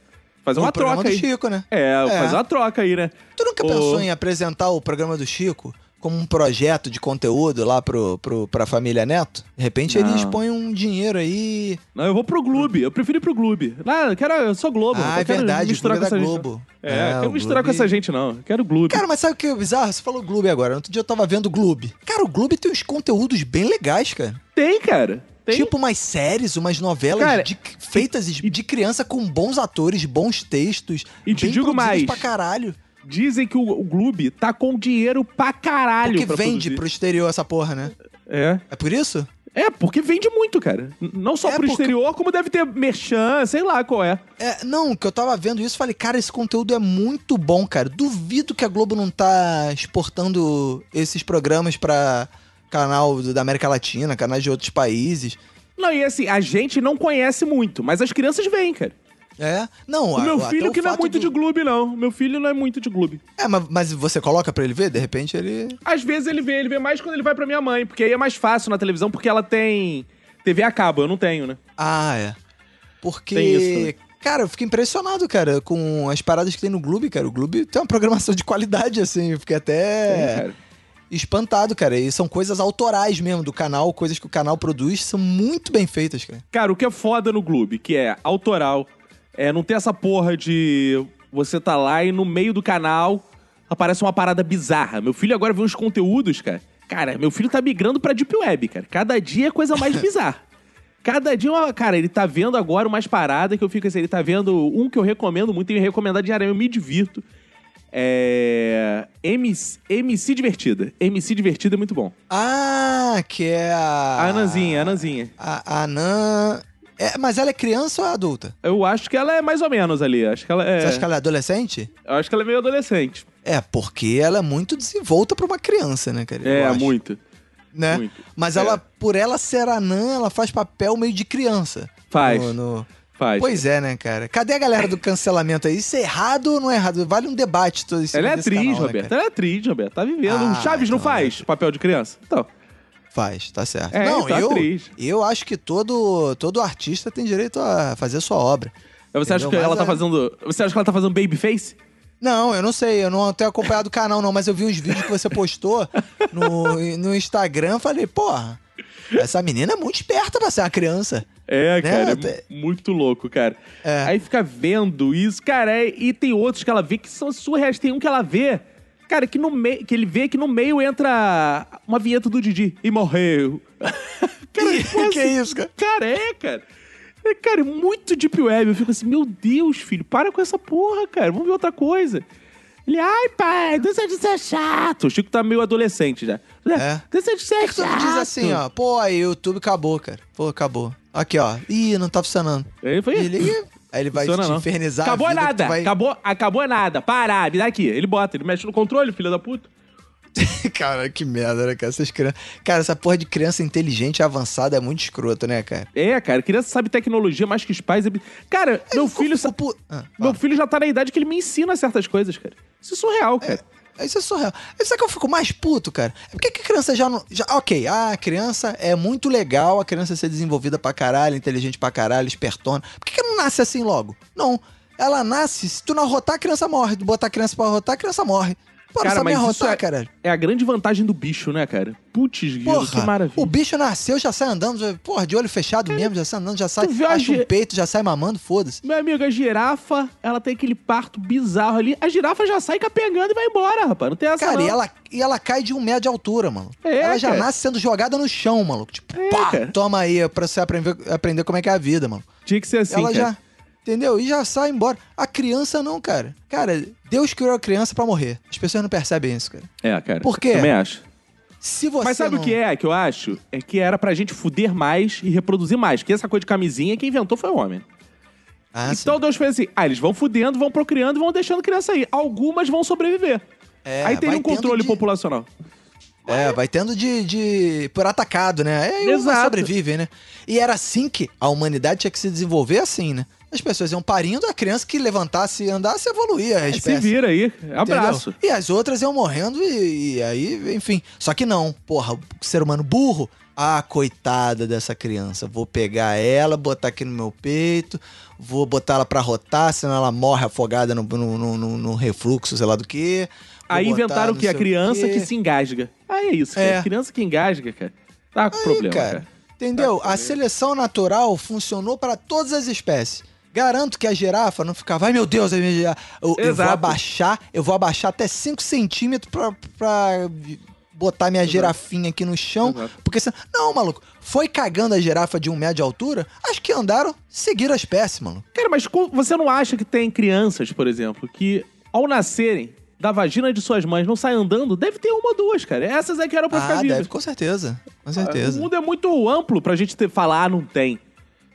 S3: Fazer uma
S2: O
S3: troca
S2: do
S3: aí.
S2: Chico, né?
S3: É,
S2: É.
S3: fazer uma troca aí, né?
S2: Tu nunca
S3: Ô,
S2: pensou em apresentar o programa do Chico como um projeto de conteúdo lá pro, pro, pra família Neto? De repente
S3: Não.
S2: eles põem um dinheiro aí.
S3: Não, eu vou pro Gloob, eu prefiro ir pro Gloob. Lá, eu quero, eu sou Globo.
S2: Ah, é verdade,
S3: misturar
S2: o
S3: com
S2: Globo
S3: essa
S2: é da
S3: gente.
S2: Globo.
S3: É,
S2: É,
S3: quero misturar com
S2: Globo-
S3: essa gente, não. Eu quero Gloob.
S2: Cara, mas sabe o que é bizarro? Você falou Gloob agora. Outro dia eu tava vendo o Gloob. Cara, o Gloob tem uns conteúdos bem legais, cara.
S3: Tem, cara. Tem.
S2: Tipo umas séries, umas novelas
S3: Cara,
S2: de- feitas de, de criança com bons atores, bons textos.
S3: E te digo mais.
S2: pra caralho.
S3: Dizem que o, o Gloob tá com dinheiro pra caralho
S2: Porque
S3: pra
S2: vende
S3: produzir.
S2: pro exterior essa porra, né?
S3: É.
S2: É por isso?
S3: É, porque vende muito, cara. Não só
S2: É,
S3: pro
S2: porque-
S3: exterior, como deve ter merchan, sei lá qual é.
S2: É, não, que eu tava vendo isso, falei, cara, esse conteúdo é muito bom, cara. Duvido que a Globo não tá exportando esses programas pra canal da América Latina, canais de outros países.
S3: Não, e assim, a gente não conhece muito, mas as crianças vêm, cara.
S2: É, não,
S3: O meu filho que não é muito
S2: do-
S3: de Gloob, não. Meu filho não é muito de Gloob.
S2: É, mas, mas você coloca pra ele ver, de repente ele.
S3: Às vezes ele vê, ele vê mais quando ele vai pra minha mãe, porque aí é mais fácil na televisão, porque ela tem TV a cabo, eu não tenho, né?
S2: Ah, é. Porque.
S3: Tem isso também.
S2: Cara, eu fiquei impressionado, cara, com as paradas que tem no Globo, cara. O Globo tem uma programação de qualidade, assim. Eu fiquei até
S3: cara.
S2: espantado, cara. E são coisas autorais mesmo do canal, coisas que o canal produz, são muito bem feitas, cara.
S3: Cara, o que é foda no Gloob, que é autoral, é não ter essa porra de você tá lá e no meio do canal aparece uma parada bizarra. Meu filho agora vê uns conteúdos, cara. Cara, meu filho tá migrando pra Deep Web, cara. Cada dia é coisa mais (laughs) bizarra. Cada dia, uma... cara, ele tá vendo agora umas paradas que eu fico assim, ele tá vendo um que eu recomendo muito, tenho recomendado diariamente, eu me divirto. É. MC, MC Divertida. MC Divertida é muito bom.
S2: Ah, que é a.
S3: A Ananzinha, a Ananzinha.
S2: A, a Anã. É, mas ela é criança ou é adulta?
S3: Eu acho que ela é mais ou menos ali. Acho que ela é.
S2: Você acha que ela é adolescente?
S3: Eu acho que ela é meio adolescente.
S2: É, porque ela é muito desenvolta pra uma criança, né, cara?
S3: É, muito.
S2: Né?
S3: muito.
S2: Mas
S3: É.
S2: ela, por ela ser anã, ela faz papel meio de criança.
S3: Faz.
S2: No- no-
S3: Faz.
S2: Pois é, né, cara? Cadê a galera do cancelamento aí? Isso é errado ou não é errado? Vale um debate todo isso.
S3: Ela é atriz, Roberto. Ela é atriz, Roberto. Tá vivendo.
S2: Ah,
S3: Chaves não faz papel de criança? Então.
S2: Faz, tá certo.
S3: É,
S2: não,
S3: então,
S2: eu,
S3: atriz.
S2: eu acho que todo, todo artista tem direito a fazer sua obra.
S3: Você acha que ela tá
S2: é-
S3: fazendo. Você acha que ela tá fazendo babyface?
S2: Não, eu não sei, eu não tenho acompanhado o canal, não, mas eu vi uns vídeos que você postou no, no Instagram falei, porra, essa menina é muito esperta pra ser uma criança.
S3: É,
S2: Né?
S3: cara, é muito louco, cara.
S2: É.
S3: Aí fica vendo isso, cara, é- e tem outros que ela vê que são surreais. Tem um que ela vê, cara, que, no meio, que ele vê que no meio entra uma vinheta do Didi e morreu. (laughs) cara, tipo
S2: que
S3: assim,
S2: isso, cara?
S3: Cara, é, cara. É, cara, é muito deep web. Eu fico assim, meu Deus, filho, para com essa porra, cara. Vamos ver outra coisa. Ele, ai, pai, deixa de ser chato. O Chico tá meio adolescente já.
S2: É.
S3: Deixa de ser
S2: que tu
S3: chato.
S2: não diz assim, ó? Pô, aí o YouTube acabou, cara. Pô, acabou. Aqui, ó. Ih, não tá funcionando.
S3: Aí foi
S2: Ele, aí ele vai
S3: Funciona,
S2: te
S3: não.
S2: infernizar. a
S3: Acabou
S2: vida que
S3: nada.
S2: tu vai-
S3: Acabou, acabou nada. Para, me dá aqui. Ele bota, ele mexe no controle, filho da puta. (laughs)
S2: cara, que merda, né, cara? Essas crianças... Cara, essa porra de criança inteligente e avançada é muito escroto, né, cara?
S3: É, cara, criança sabe tecnologia mais que os pais. é- Cara, meu filho. sa-
S2: Pu- Ah,
S3: Meu filho já tá na idade que ele me ensina certas coisas, cara. Isso é surreal, cara.
S2: Isso é surreal. Sabe que eu fico mais puto, cara? É porque que a criança já não. Já, ok, ah, a criança é muito legal, a criança ser desenvolvida pra caralho, inteligente pra caralho, espertona. Por que, que não nasce assim logo? Não. Ela nasce, se tu não arrotar, a criança morre. Tu botar a criança pra arrotar, a criança morre. Pô,
S3: Cara, mas
S2: nem
S3: isso
S2: arrotar,
S3: é-
S2: caralho.
S3: É a grande vantagem do bicho, né, cara? Putz, que maravilha.
S2: o bicho nasceu, já sai andando, porra, de olho fechado mesmo, já sai andando, já sai, acha um
S3: gi-
S2: peito, já sai mamando, foda-se.
S3: Meu amigo, a girafa, ela tem aquele parto bizarro ali. A girafa já sai capengando e vai embora, rapaz. Não tem essa
S2: Cara,
S3: não.
S2: e ela, e ela cai de um metro de altura, mano.
S3: É,
S2: ela já
S3: cara.
S2: nasce sendo jogada no chão, maluco. Tipo,
S3: É,
S2: pá,
S3: cara.
S2: toma aí pra você aprender, aprender como é que é a vida, mano.
S3: Tinha que ser assim,
S2: ela
S3: cara.
S2: já. Entendeu? E já sai embora. A criança não, cara. Cara, Deus criou a criança pra morrer. As pessoas não percebem isso, cara.
S3: É, cara.
S2: Por quê?
S3: Também acho.
S2: Se você.
S3: Mas sabe
S2: não...
S3: o que é que eu acho? É que era pra gente fuder mais e reproduzir mais. Que essa coisa de camisinha, quem inventou foi o homem.
S2: Ah, sim.
S3: então Deus fez assim: ah, eles vão fudendo, vão procriando e vão deixando criança aí. Algumas vão sobreviver.
S2: É,
S3: aí tem um controle
S2: de-
S3: populacional.
S2: É, vai tendo de, de. por atacado, né? Aí umas
S3: Exato.
S2: sobrevivem, né? E era assim que a humanidade tinha que se desenvolver assim, né? As pessoas iam parindo, a criança que levantasse e andasse evoluía a
S3: É, se
S2: espécie.
S3: vira aí.
S2: Entendeu?
S3: Abraço.
S2: E as outras iam morrendo e, e aí, enfim. Só que não, porra, o ser humano burro. Ah, coitada dessa criança. Vou pegar ela, botar aqui no meu peito, vou botar ela pra rotar, senão ela morre afogada no, no, no- no- refluxo, sei lá do que.
S3: Aí inventaram que? A criança que se engasga. Ah, é isso.
S2: É.
S3: cara. Criança que engasga, cara. Tá com
S2: Aí,
S3: problema,
S2: cara,
S3: cara.
S2: Entendeu?
S3: Tá
S2: a seleção natural funcionou para todas as espécies. Garanto que a girafa não ficava, ai meu Deus, girafa." eu, eu vou
S3: Exato.
S2: abaixar, eu vou abaixar até 5 centímetros pra, pra botar minha girafinha aqui no chão.
S3: Exato.
S2: Porque senão. Não, maluco. Foi cagando a girafa de um metro de altura, acho que andaram, seguiram a espécie, mano.
S3: Cara, mas você não acha que tem crianças, por exemplo, que ao nascerem da vagina de suas mães não saem andando? Deve ter uma ou duas, cara. Essas é que eram pra ficar
S2: Ah,
S3: vivas.
S2: deve, com certeza. Com
S3: O
S2: certeza.
S3: mundo é muito amplo pra gente ter, falar, ah, não tem.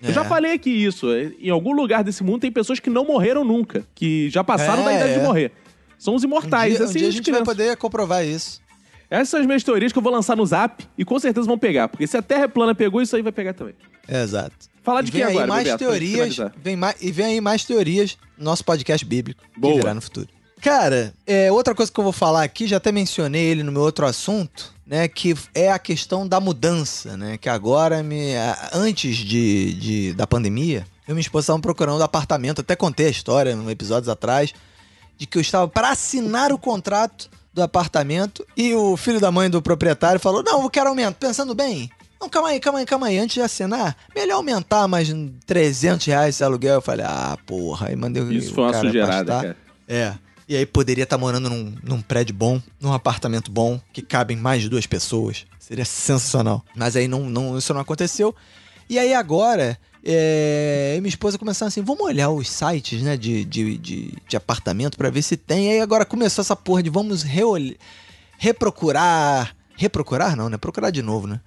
S3: Eu
S2: É.
S3: já falei aqui isso. Em algum lugar desse mundo tem pessoas que não morreram nunca. Que já passaram
S2: É,
S3: da idade
S2: é.
S3: de morrer. São os
S2: Um
S3: imortais.
S2: dia, um
S3: assim,
S2: dia a gente vai
S3: crianças.
S2: poder comprovar isso.
S3: Essas são as minhas teorias que eu vou lançar no zap e com certeza vão pegar. Porque se a Terra é plana pegou, isso aí vai pegar também.
S2: Exato.
S3: Falar de quem agora,
S2: mais
S3: Bebeto,
S2: teorias, vem mais, e vem aí mais teorias no nosso podcast bíblico
S3: Boa.
S2: que virá no futuro. Cara, é, outra coisa que eu vou falar aqui, já até mencionei ele no meu outro assunto, né, que é a questão da mudança, né, que agora me antes de, de- da pandemia, eu e minha esposa estavam procurando apartamento, até contei a história em episódios atrás, de que eu estava para assinar o contrato do apartamento e o filho da mãe do proprietário falou: Não, eu quero aumento. Pensando bem, não, calma aí, calma aí, calma aí. Antes de assinar, melhor aumentar mais 300 reais esse aluguel. Eu falei: Ah, porra. Aí mandei o
S3: Isso foi uma
S2: afastar.
S3: cara.
S2: É. E aí poderia estar morando num, num prédio bom, num apartamento bom, que cabem mais de duas pessoas. Seria sensacional. Mas aí não, não, isso não aconteceu. E aí agora, é, e minha esposa começaram assim, vamos olhar os sites, né, de, de, de, de apartamento pra ver se tem. E aí agora começou essa porra de vamos reol- reprocurar... Reprocurar não, né? Procurar de novo, né?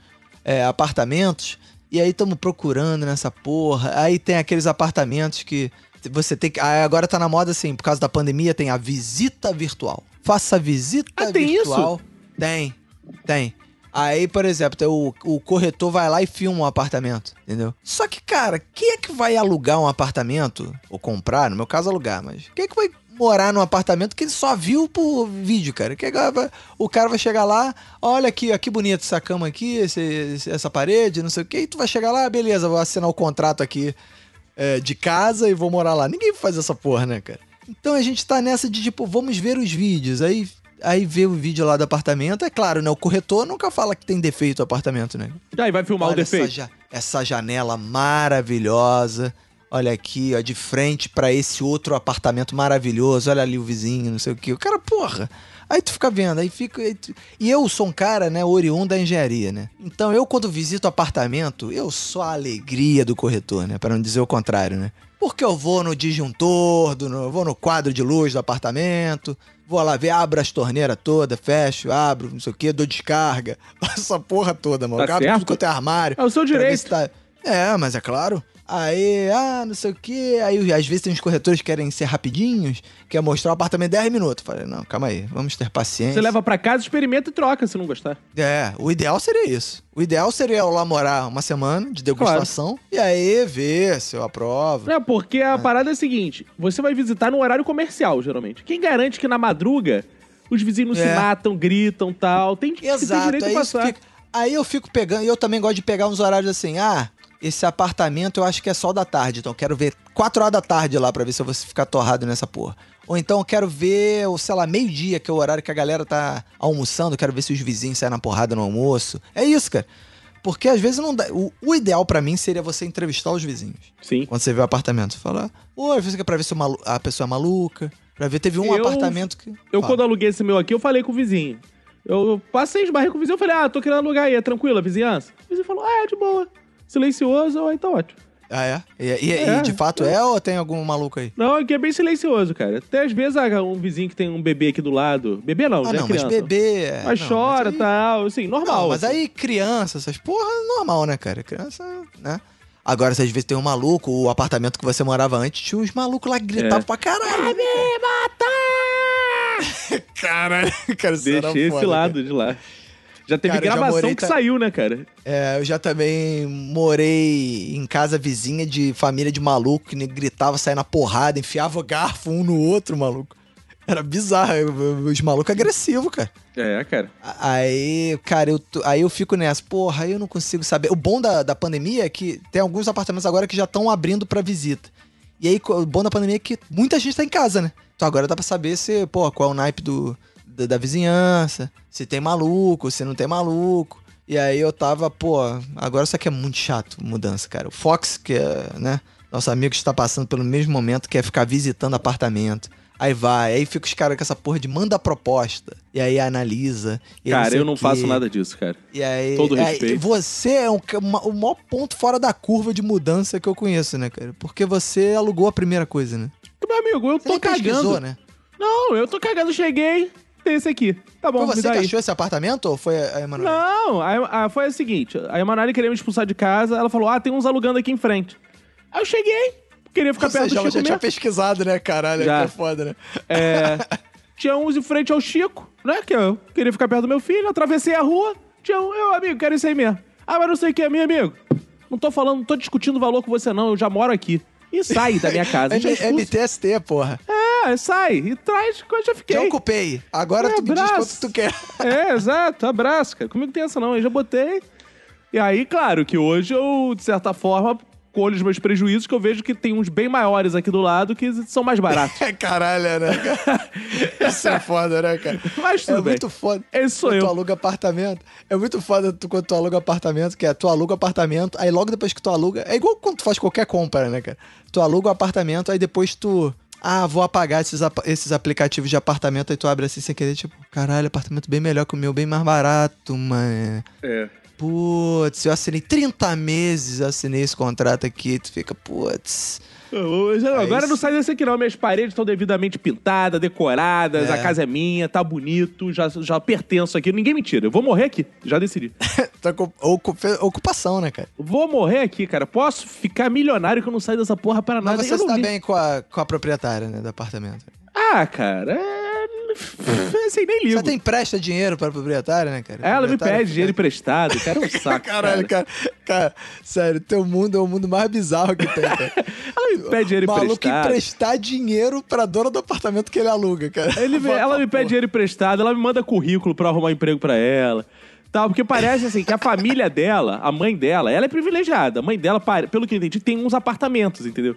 S2: É, apartamentos. E aí estamos procurando nessa porra. Aí tem aqueles apartamentos que você tem que. ah, agora tá na moda assim, por causa da pandemia, tem a visita virtual. Faça visita
S3: Ah, tem
S2: virtual. Tem, tem. Aí, por exemplo, o, o corretor vai lá e filma um apartamento, entendeu? Só que, cara, quem é que vai alugar um apartamento? Ou comprar, no meu caso, alugar, mas. Quem é que vai morar num apartamento que ele só viu por vídeo, cara? Que o cara vai chegar lá, olha aqui, ó, que bonito essa cama aqui, esse- essa parede, não sei o quê, e tu vai chegar lá, beleza, vou assinar o contrato aqui é, de casa e vou morar lá. Ninguém faz essa porra, né, cara? Então a gente tá nessa de tipo, vamos ver os vídeos. Aí, aí vê o vídeo lá do apartamento. É claro, né? O corretor nunca fala que tem defeito o apartamento, né?
S3: Aí vai filmar o
S2: Olha essa,
S3: defeito.
S2: ja- essa janela maravilhosa. Olha aqui, ó, de frente pra esse outro apartamento maravilhoso. Olha ali o vizinho, não sei o quê. O cara, porra. Aí tu fica vendo, aí fica. aí tu- E eu sou um cara, né, oriundo da engenharia, né? Então eu, quando visito apartamento, eu sou a alegria do corretor, né? Pra não dizer o contrário, né? Porque eu vou no disjuntor, do, no- eu vou no quadro de luz do apartamento, Vou lá ver, abro as torneiras todas, fecho, abro, não sei o quê, dou descarga. (laughs) Essa porra toda, mano.
S3: Tá
S2: abro
S3: certo.
S2: tudo quanto é armário.
S3: É o seu direito.
S2: tá- É, mas é claro. Aí, ah, não sei o quê. Aí, às vezes tem uns corretores que querem ser rapidinhos, quer mostrar o apartamento em 10 minutos. Falei, não, calma aí, vamos ter paciência.
S3: Você leva pra casa, experimenta e troca se não gostar.
S2: É, o ideal seria isso. O ideal seria eu lá morar uma semana de degustação e aí ver se eu aprovo.
S3: Não, porque a parada é a seguinte: você vai visitar no horário comercial, geralmente. Quem garante que na madruga os vizinhos não se
S2: É.
S3: matam, gritam tal? Tem que ter
S2: Exato,
S3: direito a
S2: aí, isso
S3: passar.
S2: fica- aí eu fico pegando, e eu também gosto de pegar uns horários assim, ah, esse apartamento eu acho que é só da tarde, então quero ver 4 horas da tarde lá pra ver se eu vou ficar torrado nessa porra. Ou então eu quero ver, sei lá, meio-dia, que é o horário que a galera tá almoçando, quero ver se os vizinhos saem na porrada no almoço. É isso, cara. Porque às vezes não dá. O, o ideal pra mim seria você entrevistar os vizinhos.
S3: Sim.
S2: Quando você vê o apartamento, falar, oi, você quer pra ver se malu- a pessoa é maluca. Pra ver, teve um
S3: Eu-
S2: apartamento que.
S3: Eu,
S2: Fala.
S3: quando aluguei esse meu aqui, eu falei com o vizinho. Eu passei esbarrei com o vizinho, eu falei, ah, tô querendo alugar aí, é tranquilo, a vizinhança? O vizinho falou, ah, é de boa. Silencioso, ah, então ótimo.
S2: Ah, é? E, e- e
S3: É,
S2: de fato é ou tem algum maluco aí?
S3: Não, aqui é bem silencioso, cara. Até às vezes ah, um vizinho que tem um bebê aqui do lado. Bebê não,
S2: Ah,
S3: já
S2: não,
S3: é criança.
S2: mas bebê. é-
S3: Mas
S2: não,
S3: chora,
S2: aí-
S3: tal, assim, normal.
S2: Não, mas
S3: assim.
S2: aí criança, essas porra, é normal, né, cara? Criança, né? Agora, se às vezes tem um maluco, o apartamento que você morava antes, tinha uns malucos lá que gritavam
S3: É.
S2: pra caralho.
S3: Me matar! (laughs)
S2: Caralho, cara, era
S3: Deixei
S2: foda,
S3: esse
S2: cara.
S3: lado de lá. Já teve
S2: Cara, eu já
S3: gravação
S2: morei
S3: que
S2: ta-
S3: saiu, né, cara?
S2: É, eu já também morei em casa vizinha de família de maluco que gritava, saia na porrada, enfiava garfo um no outro, maluco. Era bizarro, os malucos agressivos, cara.
S3: É, cara.
S2: Aí, cara, eu, aí eu fico nessa, porra, aí eu não consigo saber. O bom da, da pandemia é que tem alguns apartamentos agora que já estão abrindo pra visita. E aí, o bom da pandemia é que muita gente tá em casa, né? Então agora dá pra saber se, pô, qual é o naipe do, da, da vizinhança, se tem maluco, se não tem maluco. E aí eu tava, pô, agora isso aqui é muito chato, mudança, cara. O Fox, que é, né, nosso amigo que está passando pelo mesmo momento, quer ficar visitando apartamento. Aí vai, aí fica os caras com essa porra de manda proposta. E aí analisa. e
S3: Cara,
S2: sei
S3: eu não faço nada disso, cara.
S2: E aí,
S3: Todo
S2: aí,
S3: respeito.
S2: você é um uma- o maior ponto fora da curva de mudança que eu conheço, né, cara? Porque você alugou a primeira coisa, né?
S3: Meu amigo, eu
S2: Você
S3: tô
S2: pesquisou,
S3: cagando.
S2: né?
S3: Não, eu tô cagando, cheguei. Tem esse aqui. Tá bom,
S2: Foi você que achou esse apartamento ou foi a Emanuel?
S3: Não, a, a- foi o seguinte: a Emanuele queria me expulsar de casa, ela falou: ah, tem uns alugando aqui em frente. Aí eu cheguei, queria ficar
S2: Ou
S3: perto
S2: seja,
S3: do Chico
S2: já tinha
S3: mesmo.
S2: pesquisado, né, caralho?
S3: Já.
S2: Que é foda, né?
S3: É, (laughs) tinha uns em frente ao Chico, né? Que eu queria ficar perto do meu filho, atravessei a rua, tinha um, eu, amigo, quero isso aí mesmo. Ah, mas não sei o que é, meu amigo. Não tô falando, não tô discutindo valor com você, não, eu já moro aqui. E sai da minha casa.
S2: M-
S3: expulso.
S2: MTST, porra.
S3: É, sai e traz coisa, já fiquei.
S2: Já ocupei. Agora
S3: É,
S2: tu me diz
S3: abraço.
S2: quanto tu quer.
S3: É, exato, abraço, cara. Comigo tem essa não, eu já botei. E aí, claro, que hoje eu, de certa forma, colho os meus prejuízos, que eu vejo que tem uns bem maiores aqui do lado que são mais baratos. (laughs)
S2: É caralho, né, cara? (laughs) Isso é foda, né, cara?
S3: Mas tudo
S2: é
S3: bem.
S2: muito foda.
S3: Esse sou
S2: quando tu
S3: eu.
S2: aluga apartamento. É muito foda tu, quando tu aluga apartamento, que é tu aluga apartamento, aí logo depois que tu aluga. É igual quando tu faz qualquer compra, né, cara? Tu aluga o apartamento, aí depois tu. Ah, vou apagar esses, apa- esses aplicativos de apartamento, aí tu abre assim sem querer, tipo, caralho, apartamento bem melhor que o meu, bem mais barato, mano.
S3: É.
S2: Putz, eu assinei 30 meses, eu assinei esse contrato aqui, tu fica, putz.
S3: Eu- Agora não sai desse aqui, não. Minhas paredes estão devidamente pintadas, decoradas,
S2: É.
S3: a casa é minha, tá bonito, já, já pertenço aqui. Ninguém me tira. Eu vou morrer aqui. Já decidi. (laughs)
S2: Tá com- ocu- ocupação, né, cara?
S3: Vou morrer aqui, cara. Posso ficar milionário que eu não saio dessa porra para nada.
S2: Mas você
S3: não
S2: está
S3: li-
S2: bem com a, com a proprietária, né, do apartamento.
S3: Ah, cara. É... Assim, nem ligo.
S2: Você até empresta dinheiro pra proprietária, né, cara?
S3: Ela me pede dinheiro emprestado. Cara, é um (laughs) saco.
S2: Caralho, cara. cara. Sério, teu mundo é o mundo mais bizarro que tem, cara. (laughs)
S3: Ela me pede dinheiro
S2: Maluco
S3: emprestado.
S2: emprestar dinheiro pra dona do apartamento que ele aluga, cara.
S3: Ele ela me
S2: Porra.
S3: pede dinheiro emprestado, ela me manda currículo pra arrumar emprego pra ela. Tal, porque parece assim que a família dela, a mãe dela, ela é privilegiada. A mãe dela, pelo que eu entendi, tem uns apartamentos, entendeu?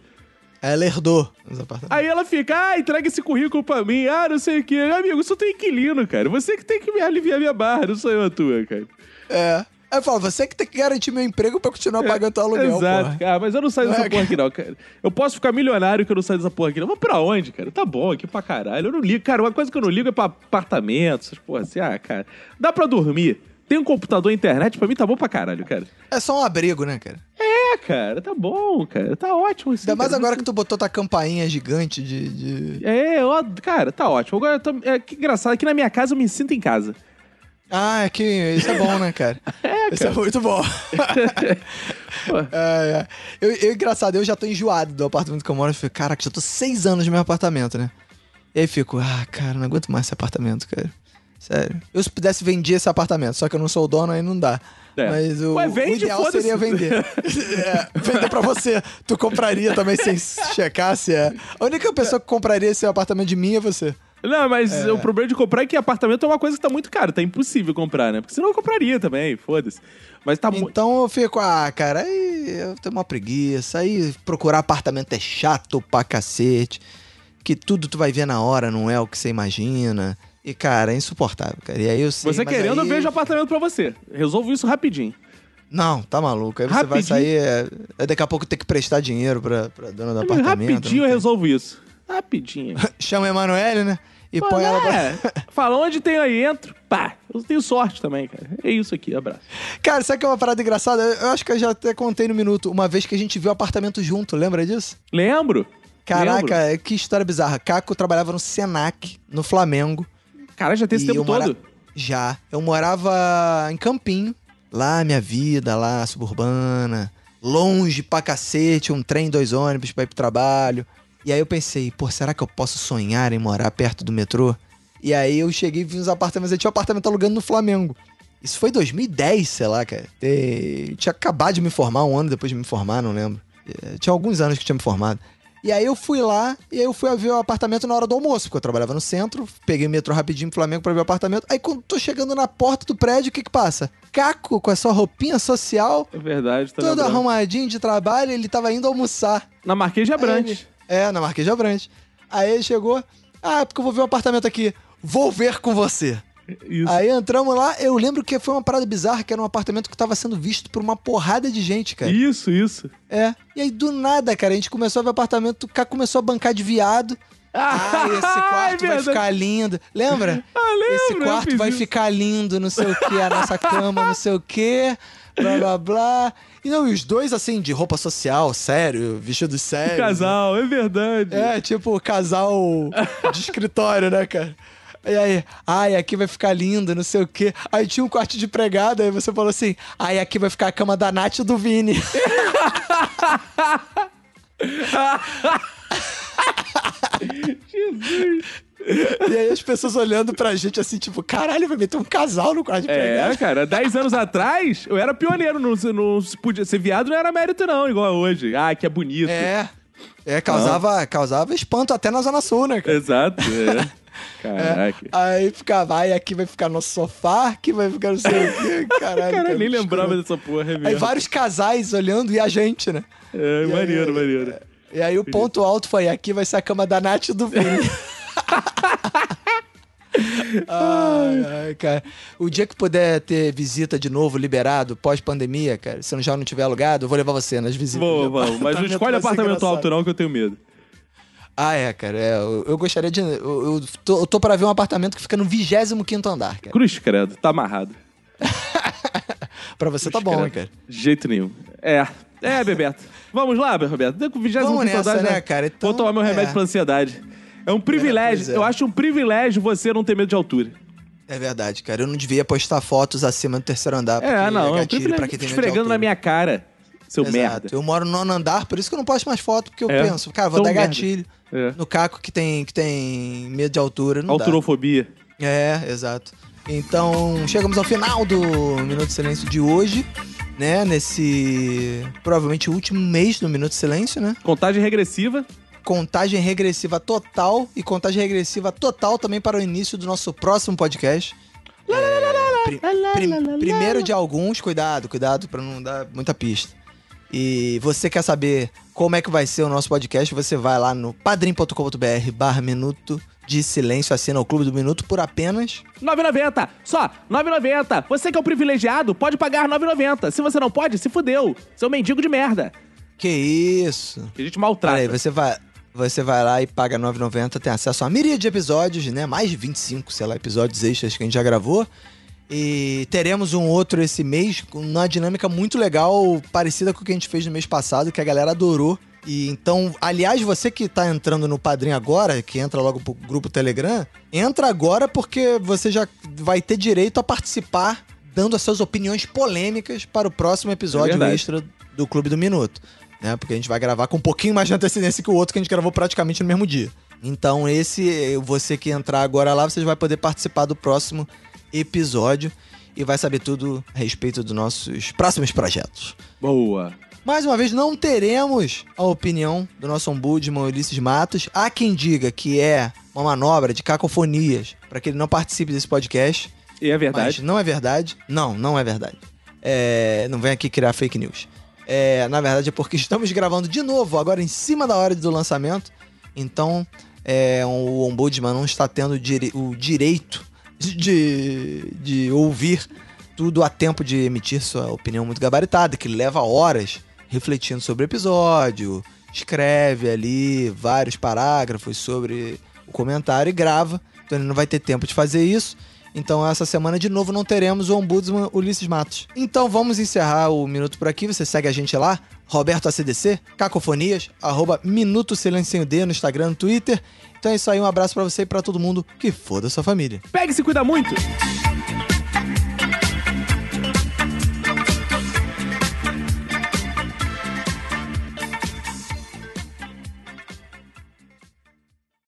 S2: Ela herdou os apartamentos.
S3: Aí ela fica, ah, entrega esse currículo pra mim, ah, não sei o quê. Amigo, isso tem inquilino, cara. Você que tem que me aliviar minha barra, não sou eu a tua, cara.
S2: É. Aí eu falo, você que tem que garantir meu emprego pra continuar pagando teu aluguel,
S3: Exato,
S2: porra.
S3: cara, mas eu não saio dessa
S2: é,
S3: porra aqui, não, cara. Eu posso ficar milionário que eu não saio dessa porra aqui, não. Mas pra onde, cara? Tá bom aqui pra caralho. Eu não ligo, cara. Uma coisa que eu não ligo é pra apartamento, essas porra assim. Ah, cara. Dá pra dormir tem um computador e internet, pra mim tá bom pra caralho, cara.
S2: É só um abrigo, né, cara?
S3: É, cara, tá bom, cara. Tá ótimo assim.
S2: Ainda mais
S3: cara.
S2: agora que tu botou tua campainha gigante de. de-
S3: É, eu, cara, tá ótimo. Agora, eu tô, é, que engraçado, aqui na minha casa eu me sinto em casa.
S2: Ah, é que isso é bom, né, cara? (laughs)
S3: É,
S2: Isso é muito bom. (laughs) É, é. Eu, eu, engraçado, eu já tô enjoado do apartamento que eu moro. Eu fico, caraca, já tô seis anos no meu apartamento, né? E aí fico, ah, cara, não aguento mais esse apartamento, cara. Sério. Eu se pudesse vender esse apartamento, só que eu não sou o dono, aí não dá.
S3: É.
S2: Mas o,
S3: Ué, vende,
S2: o ideal seria vender. (laughs) É, vender pra você. Tu compraria também sem checar se é. A única pessoa que compraria esse apartamento de mim é você.
S3: Não, mas o problema de comprar é que apartamento é uma coisa que tá muito caro. Tá impossível comprar, né? Porque senão eu compraria também, foda-se. Mas tá.
S2: Então eu fico, ah, cara, aí eu tenho uma preguiça. Aí procurar apartamento é chato pra cacete. Que tudo tu vai ver na hora, não é o que você imagina. E, cara, é insuportável, cara. E aí eu sei,
S3: Você
S2: mas
S3: querendo, eu
S2: aí-
S3: vejo apartamento pra você. Resolvo isso rapidinho.
S2: Não, tá maluco. Aí você vai
S3: Rapidinho.
S2: sair. É, é daqui a pouco ter que prestar dinheiro pra, pra dona do apartamento.
S3: rapidinho eu
S2: tem-
S3: resolvo isso. Rapidinho. (laughs)
S2: Chama a Emanuele, né? E põe ela pra.
S3: É, (laughs) fala onde tem aí, entro. Pá, eu tenho sorte também, cara. É isso aqui, abraço.
S2: Cara, sabe que é uma parada engraçada? Eu eu acho que eu já até contei no minuto. Uma vez que a gente viu o apartamento junto, lembra disso?
S3: Lembro?
S2: Caraca,
S3: Lembro.
S2: que história bizarra. Caco trabalhava no Senac, no Flamengo.
S3: Cara, já tem esse
S2: E
S3: tempo
S2: eu mora-
S3: todo.
S2: Já. Eu morava em Campinho. Lá, minha vida, lá, suburbana. Longe pra cacete, um trem, dois ônibus pra ir pro trabalho. E aí eu pensei, pô, será que eu posso sonhar em morar perto do metrô? E aí eu cheguei e vi uns apartamentos. Eu tinha um apartamento alugando no Flamengo. Isso foi 2010, sei lá, cara. E... Tinha acabado de me formar, um ano depois de me formar, não lembro. Eh, Tinha alguns anos que tinha me formado. E aí eu fui lá, e aí eu fui ver o apartamento na hora do almoço, porque eu trabalhava no centro, peguei o metrô rapidinho pro Flamengo pra ver o apartamento. Aí quando tô chegando na porta do prédio, o que que passa? Caco, com a sua roupinha social,
S3: É verdade, tá
S2: todo
S3: lembrando.
S2: arrumadinho de trabalho, ele tava indo almoçar.
S3: Na Marquês de Abrantes.
S2: É, na Marquês de Abrantes. Aí ele chegou, ah, porque eu vou ver um apartamento aqui. Vou ver com você.
S3: Isso.
S2: Aí entramos lá, eu lembro que foi uma parada bizarra, que era um apartamento que tava sendo visto por uma porrada de gente, cara.
S3: Isso, isso.
S2: É. E aí, do nada, cara, a gente começou a ver apartamento, o cara começou a bancar de viado. Ah, esse quarto vai ficar lindo. Lembra?
S3: Ah, lembro,
S2: Esse quarto vai
S3: isso.
S2: ficar lindo, não sei o que, a nossa cama, não sei o que, blá blá blá. E não, e os dois, assim, de roupa social, sério, vestidos sérios.
S3: Casal, é verdade.
S2: É, tipo casal de escritório, né, cara? E aí, ai, aqui vai ficar lindo, não sei o quê. Aí tinha um quarto de pregada, aí você falou assim, ai, aqui vai ficar a cama da Nath e do Vini.
S3: Jesus.
S2: E aí as pessoas olhando pra gente assim, tipo, caralho, vai meter um casal no quarto de pregada.
S3: É, cara, 10 anos atrás, eu era pioneiro. Não, não podia, ser viado não era mérito, não, igual hoje. Ah, que é bonito.
S2: É. É, causava, causava espanto até na Zona Sul, né, cara?
S3: Exato, é. (laughs)
S2: É.
S3: Caraca.
S2: Aí ficava, ai, aqui vai ficar nosso sofá, aqui vai ficar não sei o quê. Caralho, (laughs)
S3: Cara, nem
S2: que
S3: lembrava dessa porra, é
S2: Aí
S3: mesmo.
S2: vários casais olhando e a gente, né?
S3: É,
S2: E aí-
S3: maneiro, maneiro.
S2: E aí o ponto alto foi, aqui vai ser a cama da Nath e do Vini. (laughs) ai, ai, cara. O dia que puder ter visita de novo, liberado, pós-pandemia, cara, se não já não tiver alugado, eu vou levar você nas visitas.
S3: Vou, vamos. Mas não escolhe apartamento
S2: engraçado.
S3: alto, não, que eu tenho medo.
S2: Ah, é, cara. é, eu, eu gostaria de. Eu, eu tô, eu tô pra ver um apartamento que fica no 25 andar, cara.
S3: Cruz, credo, tá amarrado. (laughs)
S2: Pra você tá
S3: Cruz,
S2: bom,
S3: credo.
S2: hein, cara.
S3: De jeito nenhum. É. É, Bebeto. Vamos lá, Roberto. Com 25
S2: Vamos nessa,
S3: andar,
S2: né, cara? Então,
S3: Vou tomar meu remédio
S2: é.
S3: pra ansiedade. É um privilégio.
S2: pois é.
S3: Eu acho um privilégio você não ter medo de altura.
S2: É verdade, cara. Eu não devia postar fotos acima do terceiro andar.
S3: É, não. É um
S2: gatilho
S3: privilégio. Esfregando na minha cara, seu
S2: Exato.
S3: merda.
S2: Eu moro no nono andar, por isso que eu não posto mais foto, porque eu
S3: É.
S2: penso, cara, vou
S3: Então,
S2: dar
S3: merda.
S2: gatilho
S3: É.
S2: no caco que tem, que tem medo de altura. Não dá.
S3: Autorofobia.
S2: É, exato. Então, chegamos ao final do Minuto de Silêncio de hoje, né? Nesse provavelmente último mês do Minuto de Silêncio, né?
S3: Contagem regressiva.
S2: Contagem regressiva total e contagem regressiva total também para o início do nosso próximo podcast. É, pri- prim- primeiro de alguns, cuidado, cuidado para não dar muita pista. E você quer saber como é que vai ser o nosso podcast, você vai lá no padrim.com.br barra Minuto de Silêncio, assina o Clube do Minuto por apenas
S3: 9,90. Só, 9,90. Você que é o privilegiado, pode pagar 9,90. Se você não pode, se fudeu. Seu mendigo de merda.
S2: Que isso?
S3: Que a gente maltrata.
S2: Peraí, você vai, você vai lá e paga R$ 9,90, tem acesso a uma miríade de episódios, né? Mais de 25, sei lá, episódios extras que a gente já gravou. E teremos um outro esse mês, com uma dinâmica muito legal, parecida com o que a gente fez no mês passado, que a galera adorou. E então, aliás, você que tá entrando no Padrim agora, que entra logo pro grupo Telegram, entra agora porque você já vai ter direito a participar dando as suas opiniões polêmicas para o próximo episódio
S3: verdade.
S2: extra do Clube do Minuto. Né? Porque a gente vai gravar com um pouquinho mais de antecedência que o outro que a gente gravou praticamente no mesmo dia. Então, esse, você que entrar agora lá, você vai poder participar do próximo episódio e vai saber tudo a respeito dos nossos próximos projetos.
S3: Boa.
S2: Mais uma vez, não teremos a opinião do nosso ombudsman Ulisses Matos. Há quem diga que é uma manobra de cacofonias para que ele não participe desse podcast.
S3: E é
S2: Mas
S3: verdade.
S2: não é verdade. Não, não é verdade. É, não vem aqui criar fake news. É, na verdade é porque estamos gravando de novo, agora em cima da hora do lançamento. Então, é, o Ombudsman não está tendo dire- o direito de, de ouvir tudo a tempo de emitir sua opinião muito gabaritada, que leva horas refletindo sobre o episódio, escreve ali vários parágrafos sobre o comentário e grava. Então ele não vai ter tempo de fazer isso. Então essa semana de novo não teremos o Ombudsman Ulisses Matos. Então vamos encerrar o Minuto por aqui. Você segue a gente lá, Roberto ACDC, Cacofonias, arroba Minuto Silêncio Sem o D no Instagram, no Twitter. Então é isso aí, um abraço pra você e pra todo mundo que foda sua família.
S3: Pegue e se cuida muito.